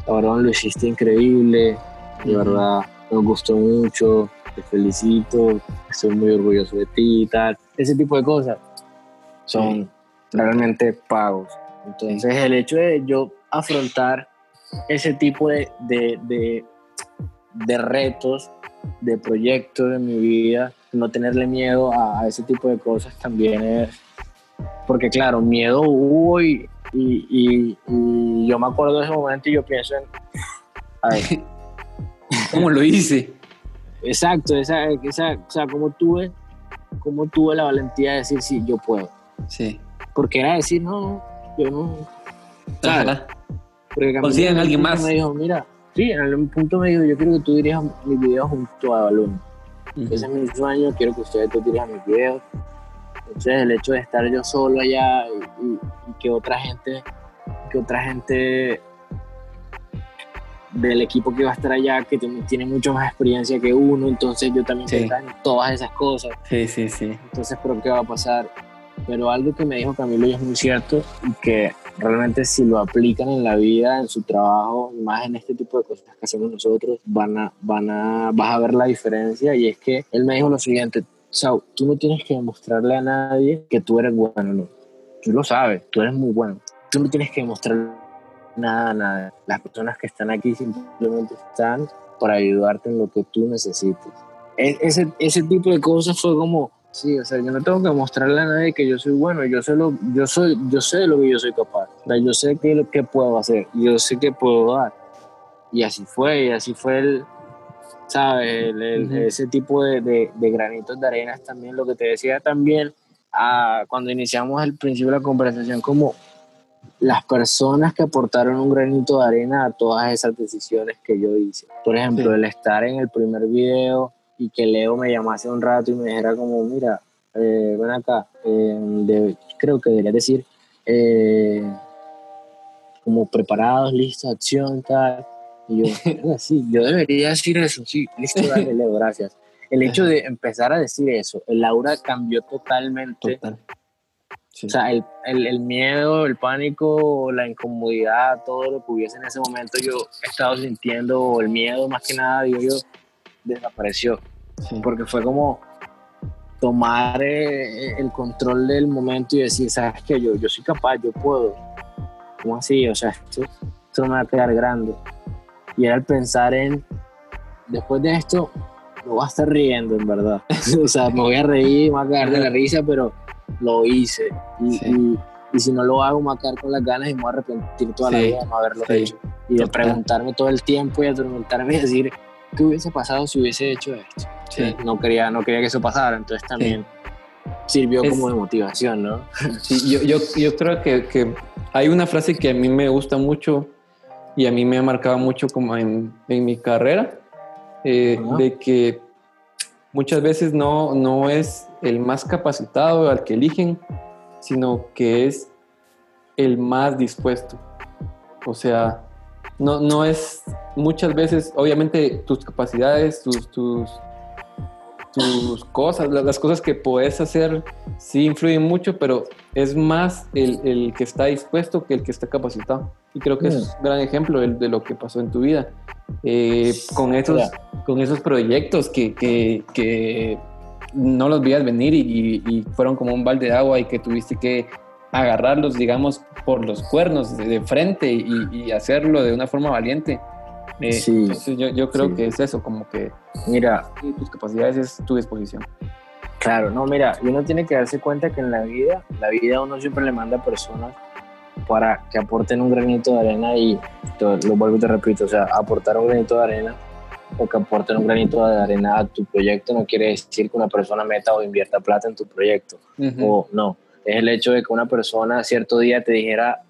cabrón, lo hiciste increíble, de verdad, nos gustó mucho, te felicito, estoy muy orgulloso de ti y tal. Ese tipo de cosas son realmente pagos. Entonces, el hecho de yo afrontar ese tipo de, de, de, de retos de proyecto de mi vida, no tenerle miedo a, ese tipo de cosas también es, porque claro, miedo hubo y, y, yo me acuerdo de ese momento y yo pienso en, a ver, ¿cómo lo hice? Exacto, esa, esa, o sea, como tuve, como tuve la valentía de decir, sí, yo puedo. Sí. Porque era decir, no, yo no. Consigan a alguien más. Me dijo, mira, Sí, en algún punto me dijo, yo quiero que tú dirijas mis videos junto a Balloon. Ese es mi sueño, quiero que ustedes tú dirijan mis videos. Entonces el hecho de estar yo solo allá y, que otra gente, que otra gente del equipo que va a estar allá, que tiene mucho más experiencia que uno, entonces yo también sí. en todas esas cosas. Sí, sí, sí. Entonces, ¿pero qué va a pasar? Pero algo que me dijo Camilo y es muy cierto y que realmente si lo aplican en la vida, en su trabajo, más en este tipo de cosas que hacemos nosotros, van a, van a, vas a ver la diferencia y es que él me dijo lo siguiente, Sau, tú no tienes que demostrarle a nadie que tú eres bueno, no. Tú lo sabes, tú eres muy bueno. Tú no tienes que demostrar nada a nadie. Las personas que están aquí simplemente están para ayudarte en lo que tú necesites. E, ese, ese tipo de cosas fue como, Sí, o sea, yo no tengo que mostrarle a nadie que yo soy bueno, yo sé lo, yo soy, yo sé de lo que yo soy capaz, o sea, yo sé qué, que puedo hacer, yo sé que puedo dar. y así fue, y así fue el, ¿sabes? Ese tipo de, de, granitos de arena también, lo que te decía también ah, cuando iniciamos el principio de la conversación, como las personas que aportaron un granito de arena a todas esas decisiones que yo hice. Por ejemplo, el estar en el primer video y que Leo me llamase un rato y me dijera como, mira, eh, ven acá, eh, creo que debería decir, eh, como preparados, listos, acción, tal. Y yo, sí, yo debería decir eso, sí, listo, dale, Leo, gracias. El hecho de empezar a decir eso, el aura cambió totalmente. Total. O sea, el, el, el, miedo, el pánico, la incomodidad, todo lo que hubiese en ese momento yo he estado sintiendo, el miedo más que nada, digo yo, desapareció. Porque fue como tomar eh, el control del momento y decir, sabes que yo, yo soy capaz, yo puedo. ¿Cómo así? O sea, esto, esto me va a quedar grande. Y era el pensar en, después de esto, me voy a estar riendo, en verdad. o sea, me voy a reír, me voy a caer de la risa, pero lo hice. Y, y, si no lo hago, me voy a quedar con las ganas y me voy a arrepentir toda la vida de no haberlo hecho. Y de preguntarme todo el tiempo y atormentarme y decir, ¿qué hubiese pasado si hubiese hecho esto? No, quería, no quería que eso pasara, entonces también sirvió como de motivación, ¿no? Sí, yo, yo, yo creo que, que, hay una frase que a mí me gusta mucho y a mí me ha marcado mucho como en, en mi carrera, eh, de que muchas veces no, no es el más capacitado al que eligen, sino que es el más dispuesto. O sea, no, no es muchas veces, obviamente tus capacidades, tus, tus, tus cosas, las cosas que puedes hacer sí influyen mucho, pero es más el, el, que está dispuesto que el que está capacitado. Y creo que es mm. un gran ejemplo de, de lo que pasó en tu vida. Eh, con, esos, con esos proyectos que, que, que no los veías venir y, y, fueron como un balde de agua y que tuviste que agarrarlos, digamos, por los cuernos de, frente y, y, hacerlo de una forma valiente. Eh, sí. yo, yo, creo que es eso, como que, mira, tus capacidades es tu disposición. Claro, no, mira, uno tiene que darse cuenta que en la vida, la vida uno siempre le manda personas para que aporten un granito de arena y lo vuelvo y te repito, o sea, aportar un granito de arena o que aporten un granito de arena a tu proyecto no quiere decir que una persona meta o invierta plata en tu proyecto. O no, es el hecho de que una persona cierto día te dijera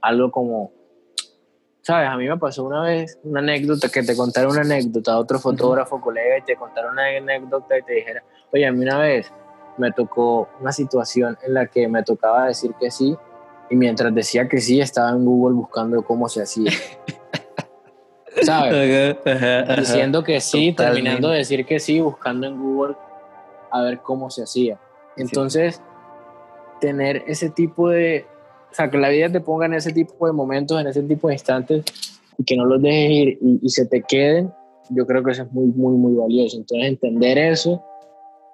algo como, sabes, a mí me pasó una vez una anécdota, que te contara una anécdota a otro fotógrafo, colega, y te contara una anécdota y te dijera, oye, a mí una vez me tocó una situación en la que me tocaba decir que sí y mientras decía que sí, estaba en Google buscando cómo se hacía. ¿Sabes? Diciendo que sí, terminando de decir que sí, buscando en Google a ver cómo se hacía. Entonces, tener ese tipo de, o sea, que la vida te ponga en ese tipo de momentos, en ese tipo de instantes, y que no los dejes ir y, se te queden, yo creo que eso es muy, muy, muy valioso. Entonces, entender eso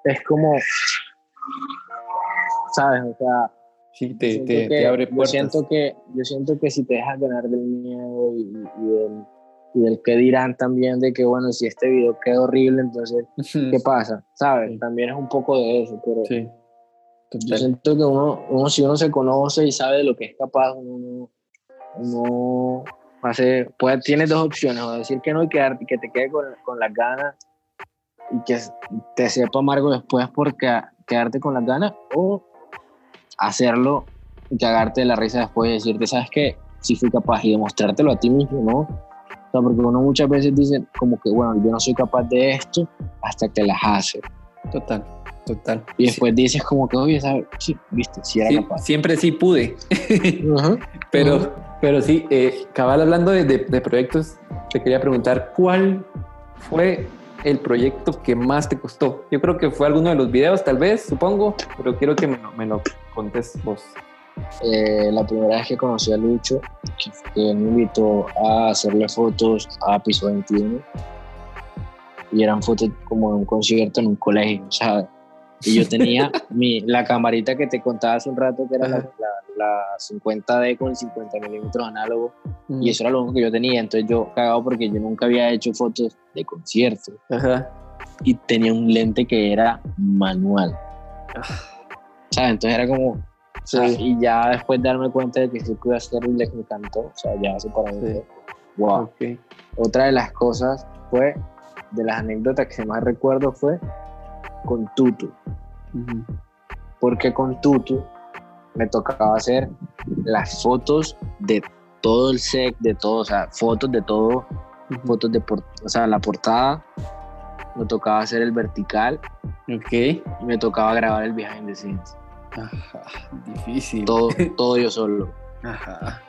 es como, ¿sabes? O sea, Sí, te, te, abre puertas. Yo siento, que, yo siento que si te dejas ganar del miedo y, del, y del que dirán también de que, bueno, si este video queda horrible, entonces, ¿qué pasa? ¿Sabes? También es un poco de eso, pero sí. Yo siento que uno, uno, si uno se conoce y sabe de lo que es capaz, uno, uno hace, puede, tiene dos opciones, o decir que no y quedarte, que te quede con, con las ganas y que te sepa amargo después por quedarte con las ganas, o hacerlo y cagarte de la risa después y decirte, ¿sabes qué? Si fui capaz y demostrártelo a ti mismo, ¿no? O sea, porque uno muchas veces dice como que, bueno, yo no soy capaz de esto hasta que las hace. Total, total. Y después dices como que, oye, ¿sabes? Sí, viste, sí era capaz. Siempre sí pude. pero, pero sí, eh, cabal hablando de, de proyectos, te quería preguntar, ¿cuál fue el proyecto que más te costó? Yo creo que fue alguno de los videos, tal vez, supongo, pero quiero que me, me lo contes vos. Eh, la primera vez que conocí a Lucho, que, me invitó a hacerle fotos a Piso 21, y eran fotos como de un concierto en un colegio, ¿sabes? Y yo tenía mi, la camarita que te contaba hace un rato, que era la, la, 50D con el 50 milímetros análogo, y eso era lo único que yo tenía. Entonces yo cagado porque yo nunca había hecho fotos de conciertos. Y tenía un lente que era manual. Ah. ¿Sabes? Entonces era como. Y ya después de darme cuenta de que sí pude hacerlo y me encantó, o sea, ya se para Wow. Ok. Otra de las cosas fue, de las anécdotas que más recuerdo fue con Tutu. Porque con Tutu me tocaba hacer las fotos de todo el set, de todo, o sea, fotos de todo, fotos de, por- o sea, la portada. Me tocaba hacer el vertical Ok. y me tocaba grabar el behind the scenes. Ajá. Difícil. Todo, todo yo solo. Ajá.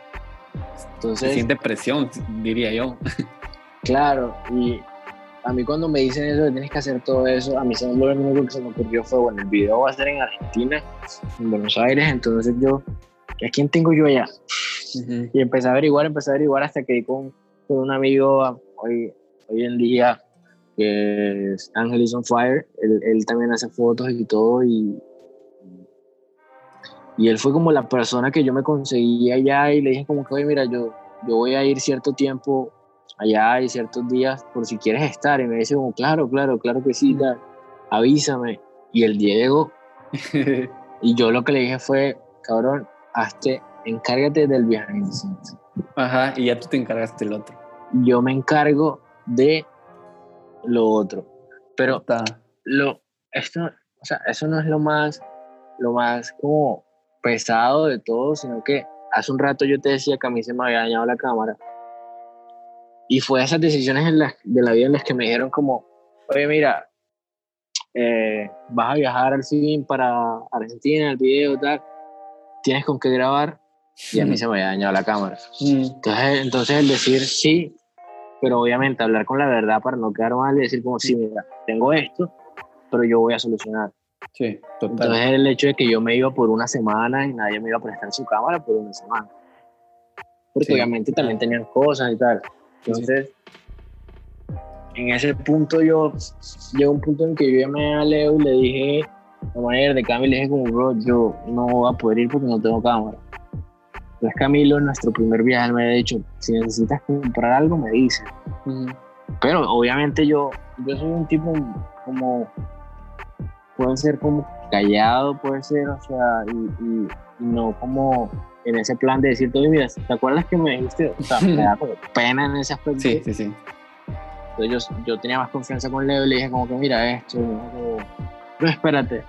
Se Entonces, siente presión, diría yo. Claro, y a mí cuando me dicen eso, que tienes que hacer todo eso, a mí se me, lo único que se me ocurrió fue, bueno, el video va a ser en Argentina, en Buenos Aires, entonces yo, ¿a quién tengo yo allá? Ujú. Y empecé a averiguar, empecé a averiguar hasta que di con, con un amigo ah, hoy, hoy en día, que es Ángel is on Fire, él, él también hace fotos y todo, y, y él fue como la persona que yo me conseguí allá y le dije como que, oye, mira, yo, yo voy a ir cierto tiempo allá y ciertos días por si quieres estar. Y me dice como, claro, claro, claro que sí, tal, avísame. Y el Diego, y yo lo que le dije fue, cabrón, hazte, encárgate del viaje. Ajá, y ya tú te encargaste del otro. Yo me encargo de lo otro. Pero Está. lo, esto, o sea, eso no es lo más, lo más como pesado de todo, sino que hace un rato yo te decía que a mí se me había dañado la cámara. Y fue esas decisiones en las, de la vida en las que me dijeron como, oye, mira, eh, vas a viajar al fin para Argentina, el video, tal, tienes con qué grabar, y a mí se me había dañado la cámara. Mm, Entonces, entonces el decir sí, pero obviamente hablar con la verdad para no quedar mal y decir como, sí, mira, tengo esto, pero yo voy a solucionar. Sí, total. Entonces el hecho de que yo me iba por una semana y nadie me iba a prestar su cámara por una semana. Porque Sí. obviamente también tenían cosas y tal. Entonces, en ese punto yo, llegó un punto en que yo llamé a Leo y le dije, a manera de Camilo, le dije como, bro, yo no voy a poder ir porque no tengo cámara. Entonces Camilo en nuestro primer viaje él me había dicho, si necesitas comprar algo me dices. Pero obviamente yo, yo soy un tipo como, puede ser como callado, puede ser, o sea, y, y- y no como en ese plan de decirte, oye, mira, ¿te acuerdas que me dijiste? O sea, me da como pena en ese aspecto. Sí, sí, sí. Entonces yo, yo tenía más confianza con Leo y le dije como que, mira esto, y me dijo como, no, espérate.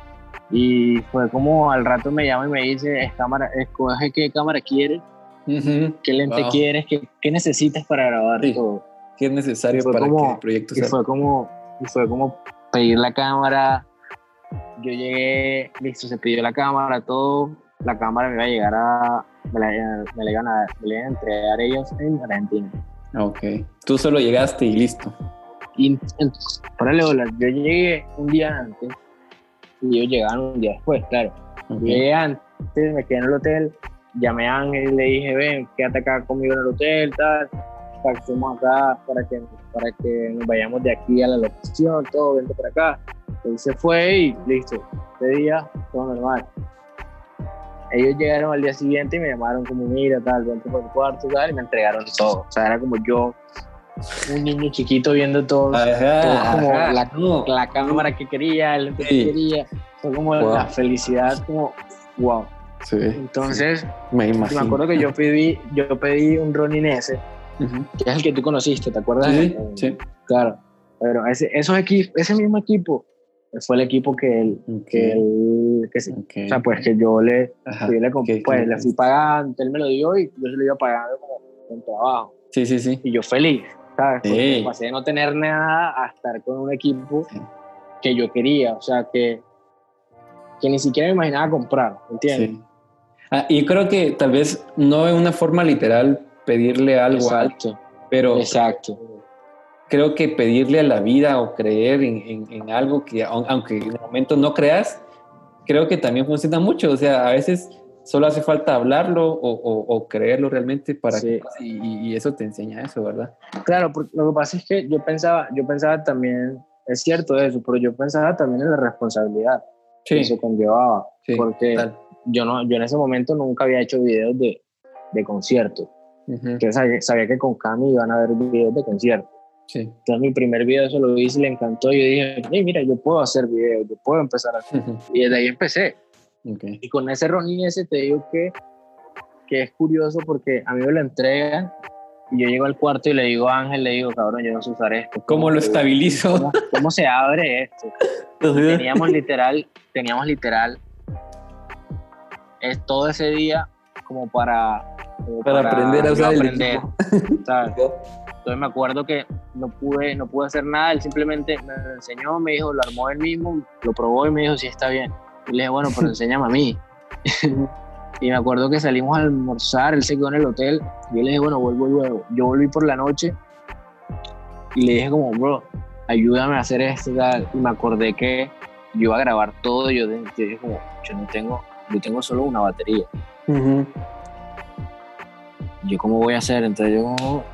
Y fue como al rato me llama y me dice, es cámara, escoge qué cámara quieres, Ujú. qué lente Wow. quieres, qué, qué necesitas para grabar Sí. todo. ¿Qué es necesario para como- que el proyecto Y fue como, y fue como pedir la cámara. Yo llegué, listo, se pidió la cámara, todo. La cámara me iba a llegar a. Me la, me la iban a, me la iban a entregar ellos en Argentina. Ok. Tú solo llegaste y listo. Y en- párale bolas, yo llegué un día antes y ellos llegaron un día después, claro. Llegué antes, me quedé en el hotel, llamé a Ángel y le dije, ven, quédate acá conmigo en el hotel, tal, para que estemos acá, para que, para que nos vayamos de aquí a la locación, todo, vente para acá. Él se fue y listo, ese día, todo normal. Ellos llegaron al día siguiente y me llamaron como, mira, tal, vente por el cuarto, tal, y me entregaron todo. O sea, era como yo, un niño chiquito viendo todo, Ajá, todo como ajá, la, no. la cámara que quería, el que Sí. quería. Fue como Wow. la felicidad, como, wow. Sí, Entonces, sí, me imagino. me acuerdo que yo pedí, yo pedí un Ronin S, Ujú. que es el que tú conociste, ¿te acuerdas? Sí, Eh, sí. Claro. Pero ese, esos equipos, ese mismo equipo fue el equipo que él, Ok, que él, que se- ok. o sea, pues que yo le, Ajá, yo le, pues, le fui pagando, él me lo dio y yo se lo iba pagando como con trabajo. Sí, sí, sí. Y yo feliz, ¿sabes? Porque Sí. pasé de no tener nada a estar con un equipo Sí. que yo quería, o sea, que, que ni siquiera me imaginaba comprar, ¿entiendes? Sí. Ah, y creo que tal vez no en una forma literal pedirle algo Exacto, pero exacto. Creo que pedirle a la vida o creer en, en- en algo que, aun- aunque en el momento no creas, creo que también funciona mucho. O sea, a veces solo hace falta hablarlo o, o- o creerlo realmente para Sí. que y, y- eso te enseña eso, ¿verdad? Claro, porque lo que pasa es que yo pensaba, yo pensaba también, es cierto eso, pero yo pensaba también en la responsabilidad que eso conllevaba, sí, porque total. yo no, yo en ese momento nunca había hecho videos de, de conciertos, Ujú, que sabía, sabía que con Cami iban a haber videos de conciertos. Sí. Entonces mi primer video eso lo hice y le encantó y yo dije, hey, mira, yo puedo hacer videos, yo puedo empezar a hacer. Y desde ahí empecé. ok. Y con ese Ronin ese te digo que, que es curioso porque a mí me lo entregan Y yo llego al cuarto y le digo a Ángel, le digo, cabrón, yo no sé usar esto. ¿Cómo lo estabilizo? ¿Cómo, cómo se abre esto? teníamos literal, teníamos literal es todo ese día como para como Para aprender a usar el aprender, equipo. ¿sabes? Entonces me acuerdo que no pude, no pude hacer nada, él simplemente me lo enseñó, me dijo, lo armó él mismo, lo probó y me dijo, sí, está bien. Y le dije, bueno, pero enséñame a mí. y me acuerdo que salimos a almorzar, él se quedó en el hotel, y yo le dije, bueno, vuelvo luego. Yo volví por la noche y le dije como, bro, ayúdame a hacer esto y tal. Y me acordé que yo iba a grabar todo, y yo dije como, yo no tengo, yo tengo solo una batería. ¿Yo cómo voy a hacer? Entonces yo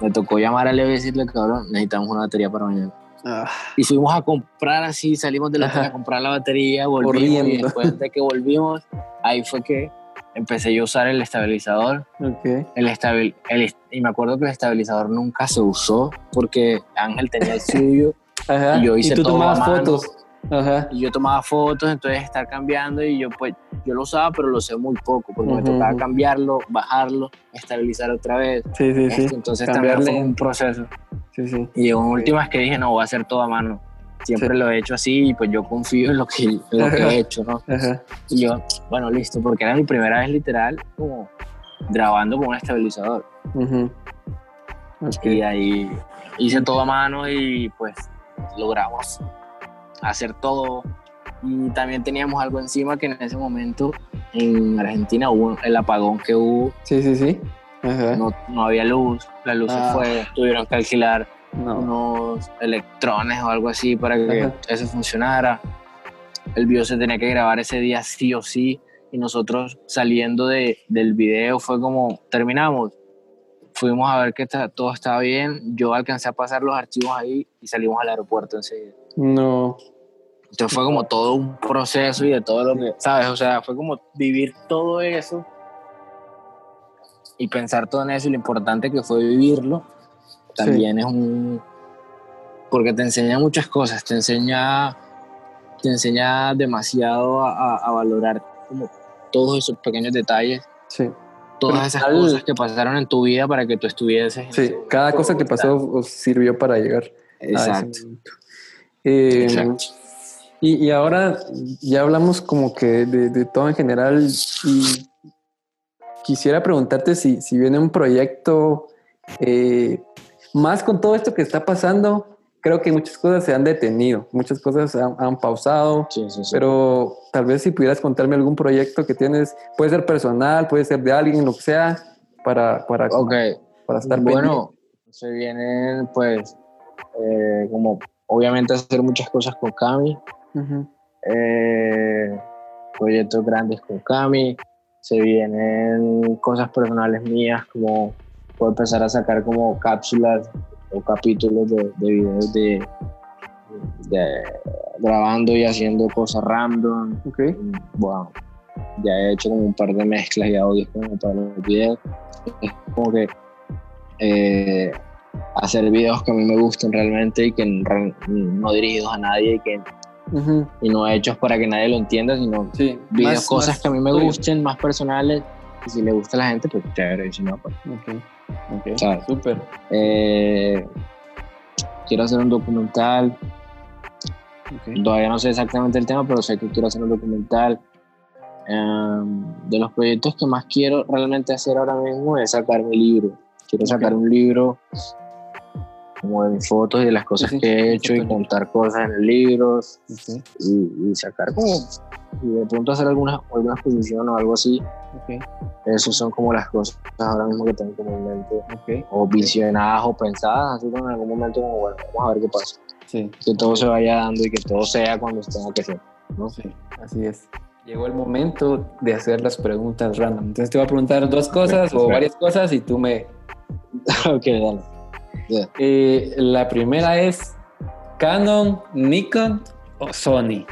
me tocó llamar a Leo y decirle, cabrón, necesitamos una batería para mañana. Ah, Y fuimos a comprar así, salimos de la tienda a comprar la batería, volvimos y Corriendo. después de que volvimos, ahí fue que empecé yo a usar el estabilizador. ok. El estabil, el, y me acuerdo que el estabilizador nunca se usó porque Ángel tenía el suyo Ajá. Y yo hice tú todo tomabas fotos. Ajá. y yo tomaba fotos, entonces estar cambiando y yo pues yo lo usaba pero lo usé muy poco porque me Ujú, tocaba ujú. cambiarlo, bajarlo, estabilizar otra vez. Sí, sí, sí. entonces también Cambiarle. fue un proceso. Sí, sí. Y en últimas que dije, no, voy a hacer todo a mano. Siempre Sí. lo he hecho así y pues yo confío en lo que, en lo que he hecho, ¿no? Ajá. Y yo, bueno, listo, porque era mi primera vez literal como grabando con un estabilizador. Ujú. Ok. Y ahí hice todo a mano y pues logramos hacer todo. Y también teníamos algo encima que en ese momento en Argentina hubo el apagón que hubo, Sí, sí, sí. No, no había luz, la luz Ah. se fue, tuvieron que alquilar No. unos electrones o algo así para que Ajá. eso funcionara. El video se tenía que grabar ese día sí o sí y nosotros saliendo de, del video fue como, terminamos, fuimos a ver que todo estaba bien, yo alcancé a pasar los archivos ahí y salimos al aeropuerto enseguida. No. Entonces fue como todo un proceso y de todo lo que, ¿sabes? O sea, fue como vivir todo eso y pensar todo en eso y lo importante que fue vivirlo. También es un... Porque te enseña muchas cosas, te enseña, te enseña demasiado a, a- a valorar como todos esos pequeños detalles, Sí. todas esas cosas que pasaron en tu vida para que tú estuvieses. Sí. Cada cosa que pasó os sirvió para llegar a ese Exacto. Eh. Y, y ahora ya hablamos como que de, de todo en general y quisiera preguntarte si, si viene un proyecto eh, más con todo esto que está pasando. Creo que muchas cosas se han detenido, muchas cosas han, han pausado, Sí, sí, sí. pero tal vez si pudieras contarme algún proyecto que tienes, puede ser personal, puede ser de alguien, lo que sea, para, para, Ok. para estar bueno, se vienen pues eh, como obviamente hacer muchas cosas con Cami, eh, proyectos grandes con Cami, se vienen cosas personales mías como puedo empezar a sacar como cápsulas o capítulos de, de videos de, de grabando y haciendo cosas random. Ok. Bueno, ya he hecho como un par de mezclas y audios como para los videos. Es como que eh, hacer videos que a mí me gusten realmente y que no, dirigidos a nadie y, que, Ujú. y no hechos para que nadie lo entienda, sino Sí. videos, más- cosas más que a mí me tuyo. gusten, más personales. Y si le gusta a la gente, pues chévere. Y si no, pues, Ok. Ok. ¿sabes? Súper. Eh, quiero hacer un documental. Ok. Todavía no sé exactamente el tema, pero sé que quiero hacer un documental. Em, de los proyectos que más quiero realmente hacer ahora mismo es sacar mi libro. Quiero sacar un libro como de mis fotos y de las cosas Sí, que he hecho y contar cosas en el libro Ok. y, y sacar como y de pronto hacer alguna, alguna exposición o algo así. Ok. Esas son como las cosas ahora mismo que tengo como en mente Ok. o visionadas o pensadas, así como en algún momento como bueno, vamos a ver qué pasa. Sí. Que todo se vaya dando y que todo sea cuando tenga que ser. ¿no? Sí, así es. Llegó el momento de hacer las preguntas random. Entonces te voy a preguntar dos cosas o varias cosas y tú me... ok, dale. Ya. Eh, la primera es Canon, Nikon o Sony.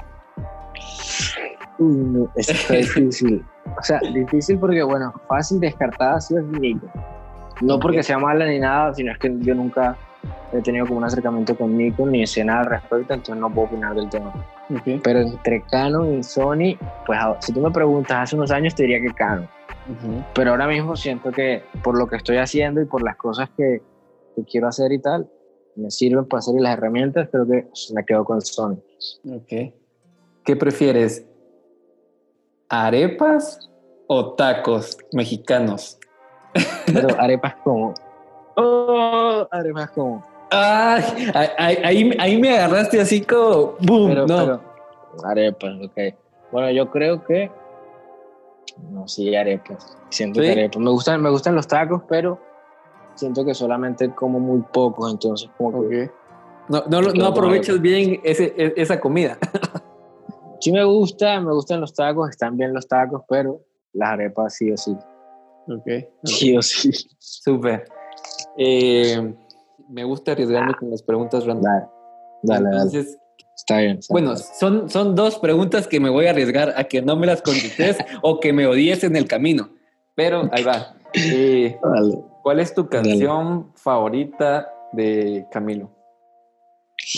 Eso está difícil. O sea, difícil porque, bueno, fácil descartada sí es Nikon. No porque sea mala ni nada, sino es que yo nunca he tenido como un acercamiento con Nikon ni sé nada al respecto, entonces no puedo opinar del tema. Ok. Pero entre Canon y Sony, pues si tú me preguntas hace unos años te diría que Canon. Pero ahora mismo siento que por lo que estoy haciendo y por las cosas que, que quiero hacer y tal, me sirven para hacer las herramientas, creo que me quedo con Sony. Ok. ¿Qué prefieres? ¿Arepas o tacos mexicanos? Pero arepas como. Oh, arepas como. Ay, ahí, ahí, me agarraste así como. ¡Boom! no. arepas, ok. Bueno, yo creo que. No, sí, arepas. Siento que arepas. Me gustan, me gustan los tacos, pero siento que solamente como muy poco, entonces como que... No, no, no aprovechas bien ese, e, esa comida. sí me gusta, me gustan los tacos, están bien los tacos, pero las arepas sí o sí. Ok. Sí o sí. Súper. Eh, me gusta arriesgarme con las preguntas random. Dale, dale. Entonces, Está bien. bueno, son, son dos preguntas que me voy a arriesgar a que no me las contestes o que me odies en el camino. Pero ahí va. Eh, ¿Cuál es tu canción favorita de Camilo?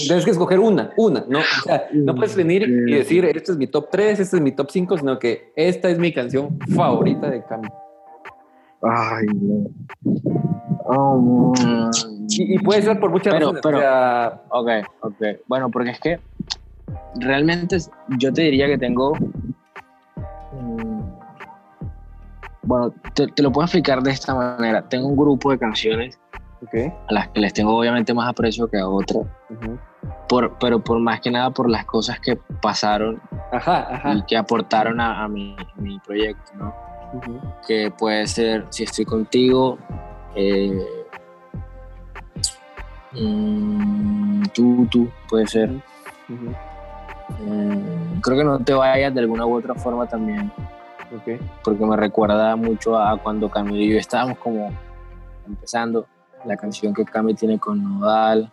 Tienes que escoger una, una, ¿no? O sea, no puedes venir y decir, este es mi top 3, este es mi top 5, sino que esta es mi canción favorita de Camilo. Ay, no. Oh, y, puede ser por muchas pero, Pero, ok, ok. Bueno, porque es que realmente yo te diría que tengo Bueno, te, lo puedo explicar de esta manera. Tengo un grupo de canciones a las que les tengo obviamente más aprecio que a otras, por, pero por más que nada por las cosas que pasaron y que aportaron a, mi, proyecto, ¿no? Que puede ser Si estoy contigo, eh, mm, tú, tú, puede ser. Mm, creo que no te vayas de alguna u otra forma también porque me recuerda mucho a cuando Camilo y yo estábamos como empezando la canción que Cami tiene con Nodal.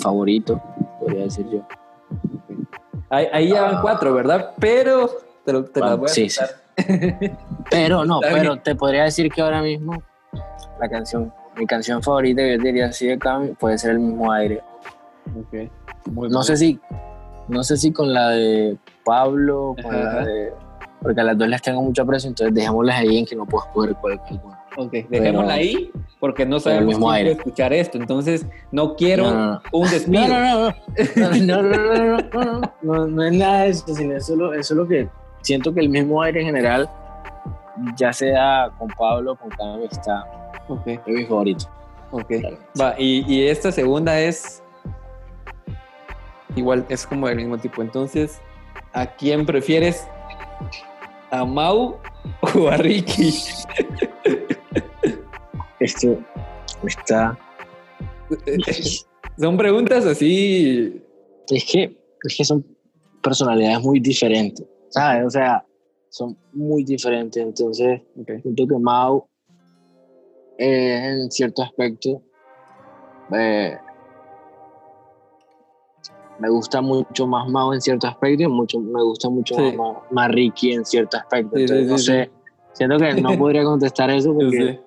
favorito, podría decir yo. Ahí, ya van cuatro, ¿verdad? Pero te, lo, las voy a sí, sí. Pero no, pero te podría decir que ahora mismo la canción, mi canción favorita, yo diría así de Cami, puede ser el mismo aire. no sé si no sé si con la de Pablo, con la de. Porque a las dos les tengo mucho aprecio, entonces dejémoslas ahí en que no puedo escoger cualquier Ok, dejémosla ahí porque no sabemos cómo escuchar esto. Entonces, no quiero un despido. No, no, no. No, no, no, no, no, es nada de eso, sino eso, eso es lo que siento que el mismo aire en general, ya sea con Pablo, con cada está. Okay. Es mi favorito. Ok. Va, y, y esta segunda es igual es como del mismo tipo. Entonces, ¿a quién prefieres? ¿A Mau o a Ricky? Esto está. son preguntas así. Es que, es que son personalidades muy diferentes, ¿sabes? O sea, son muy diferentes. Entonces, siento que Mau, en cierto aspecto, eh, me gusta mucho más Mao en cierto aspecto y mucho, me gusta mucho más, Ricky en cierto aspecto. Entonces, no sé, siento que no podría contestar eso porque...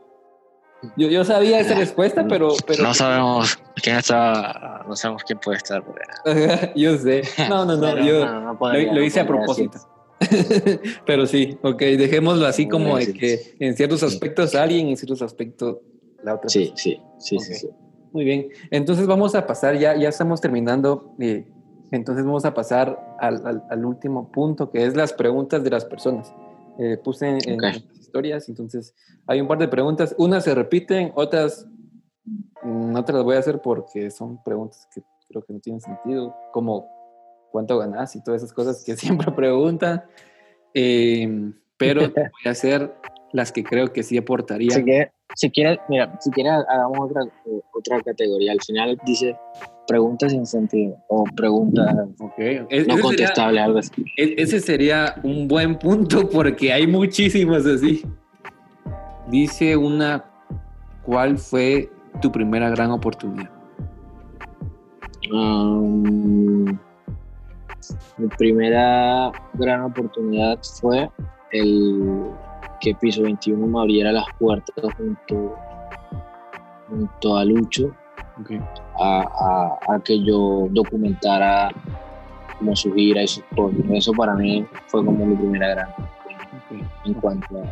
Yo, yo sabía esa respuesta, pero, pero... No sabemos quién está, no sabemos quién puede estar. yo sé. No, no, no, yo lo, hice a propósito. pero sí, ok, dejémoslo así como de que en ciertos aspectos alguien, en ciertos aspectos la otra. Sí, sí, sí, sí. Muy bien, entonces vamos a pasar, ya, ya estamos terminando, eh, entonces vamos a pasar al, al, último punto, que es las preguntas de las personas. Eh, puse en, las historias, entonces hay un par de preguntas, unas se repiten, otras no te las voy a hacer porque son preguntas que creo que no tienen sentido, como cuánto ganas y todas esas cosas que siempre preguntan, eh, pero te voy a hacer las que creo que sí aportarían si quieres, mira, si quieres hagamos otra, otra categoría. Al final dice preguntas sin sentido o preguntas no contestables, algo así. E-, ese sería un buen punto porque hay muchísimas así. Dice una, ¿cuál fue tu primera gran oportunidad? Um, mi primera gran oportunidad fue el que Piso 21 me abriera las puertas junto, junto a Lucho a, a, que yo documentara como su gira y sus cosas. Eso para mí fue como mi primera gran en cuanto a...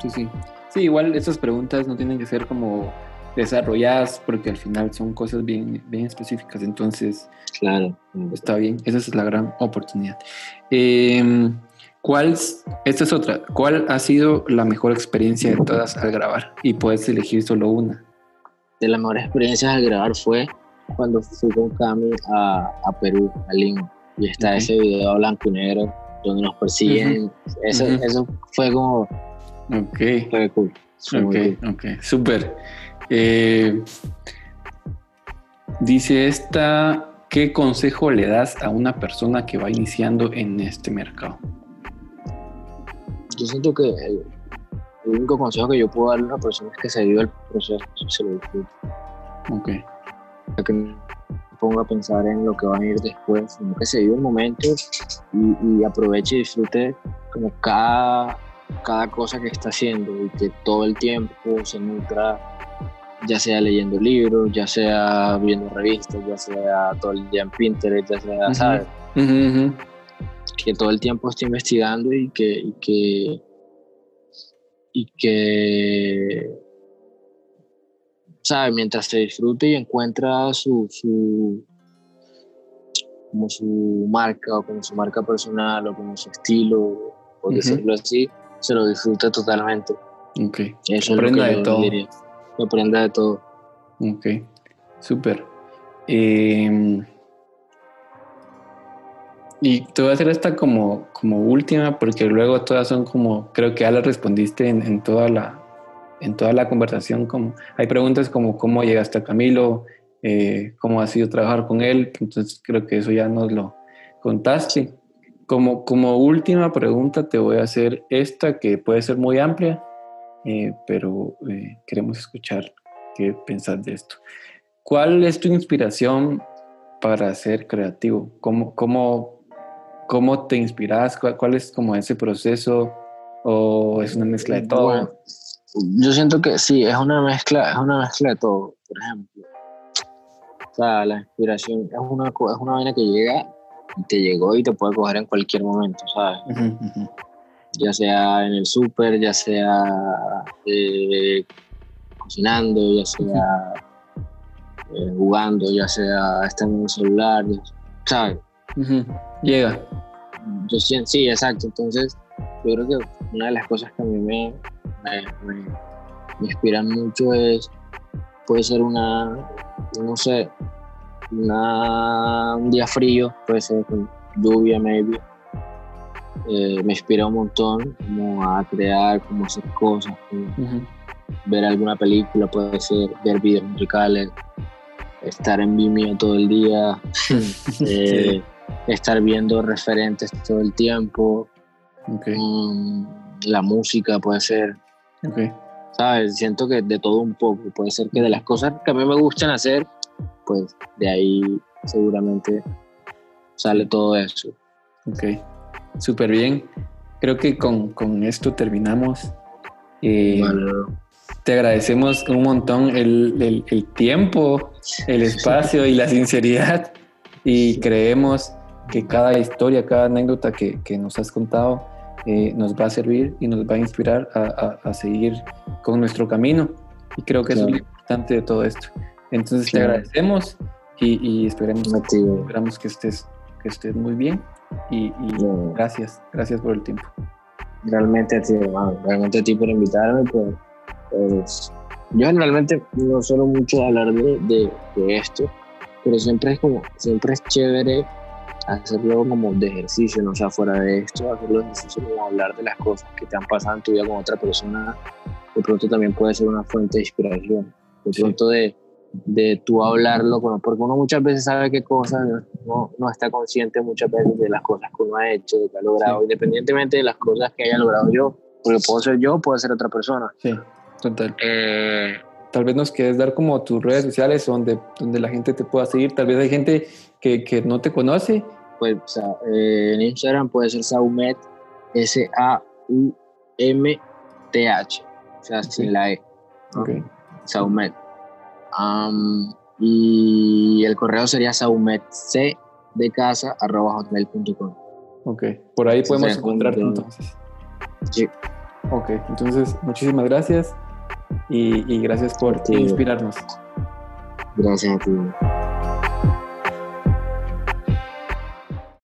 Sí, sí. Sí, igual esas preguntas no tienen que ser como desarrolladas porque al final son cosas bien, bien específicas. Entonces, claro. Está bien, esa es la gran oportunidad. Em, ¿Cuál, esta es otra, ¿cuál ha sido la mejor experiencia de todas al grabar? Y puedes elegir solo una. De las mejores experiencias al grabar fue cuando fui con Cami a, a Perú, a Lima. Y está ese video blanco y negro donde nos persiguen. eso, eso fue como... Ok. Fue cool. ok, ok, súper. Eh, dice esta, ¿qué consejo le das a una persona que va iniciando en este mercado? Yo siento que el, único consejo que yo puedo darle a una persona es que se viva el proceso, se lo disfrute. Ok. Que no ponga a pensar en lo que va a ir después, sino que se viva el momento y, aproveche y disfrute como cada, cada cosa que está haciendo y que todo el tiempo se nutra, ya sea leyendo libros, ya sea viendo revistas, ya sea todo el día en Pinterest, ya sea, ¿sabes? Que todo el tiempo esté investigando y que, y que, y que ¿sabe? mientras se disfrute y encuentra su, su, como su marca o como su marca personal o como su estilo, por decirlo así, se lo disfruta totalmente. Ok. Eso aprenda de todo. aprenda de todo. Ok, súper. Eh, y te voy a hacer esta como, como última, porque luego todas son como, creo que ya las respondiste en, en, toda, la, en toda la conversación. Como, hay preguntas como cómo llegaste a Camilo, eh, cómo ha sido trabajar con él, entonces creo que eso ya nos lo contaste. Como, como última pregunta te voy a hacer esta que puede ser muy amplia, eh, pero eh, queremos escuchar qué pensás de esto. ¿Cuál es tu inspiración para ser creativo? ¿Cómo, cómo ¿Cómo te inspiras? ¿Cuál, es como ese proceso? ¿O es una mezcla de todo? yo siento que sí, es una mezcla, es una mezcla de todo, por ejemplo. O sea, la inspiración es una, es una vaina que llega y te llegó y te puede coger en cualquier momento, ¿sabes? Ya sea en el súper, ya sea eh, cocinando, ya sea eh, jugando, ya sea estando en el celular, ¿sabes? Llega. Yo siento, sí, exacto. Entonces, yo creo que una de las cosas que a mí me, me, inspiran mucho es, puede ser una, no sé, una, un día frío, puede ser con lluvia, maybe. Eh, me inspira un montón como a crear, como hacer cosas, ver alguna película, puede ser ver videos musicales, estar en Vimeo todo el día. eh, estar viendo referentes todo el tiempo. Mm, la música puede ser. ¿Sabes? Siento que de todo un poco. Puede ser que de las cosas que a mí me gustan hacer, pues de ahí seguramente sale todo eso. Ok, súper bien. Creo que con, con esto terminamos. Eh, te agradecemos un montón el, el, el tiempo, el espacio y la sinceridad y creemos que cada historia, cada anécdota que, que nos has contado eh, nos va a servir y nos va a inspirar a, a, seguir con nuestro camino. Y creo que eso es lo importante de todo esto. Entonces te agradecemos y, y esperemos, esperamos que estés, que estés muy bien. Y, y gracias, gracias por el tiempo. Realmente a ti, realmente a ti por invitarme. Pues, pues, yo generalmente no suelo mucho hablar de, de, de esto, pero siempre es como, siempre es chévere hacerlo como de ejercicio, no sea fuera de esto, hacerlo de ejercicio como hablar de las cosas que te han pasado en tu vida con otra persona, de pronto también puede ser una fuente de inspiración, de pronto de, de tú hablarlo, porque uno muchas veces sabe qué cosas, no, no está consciente muchas veces de las cosas que uno ha hecho, de que ha logrado, independientemente de las cosas que haya logrado yo, porque puedo ser yo, puedo ser otra persona. Sí, total. Eh, tal vez nos quieres dar como tus redes sociales donde, donde la gente te pueda seguir. Tal vez hay gente que, que no te conoce. Pues eh, en Instagram puede ser Saumet, S-A-U-M-T-H, o sea, sin la E. Okay. Saumet. y el correo sería saumetc de casa arroba hotmail.com. Ok, por ahí podemos encontrarte entonces. Sí, Ok, entonces muchísimas gracias y, y gracias por Sí. inspirarnos. gracias a ti.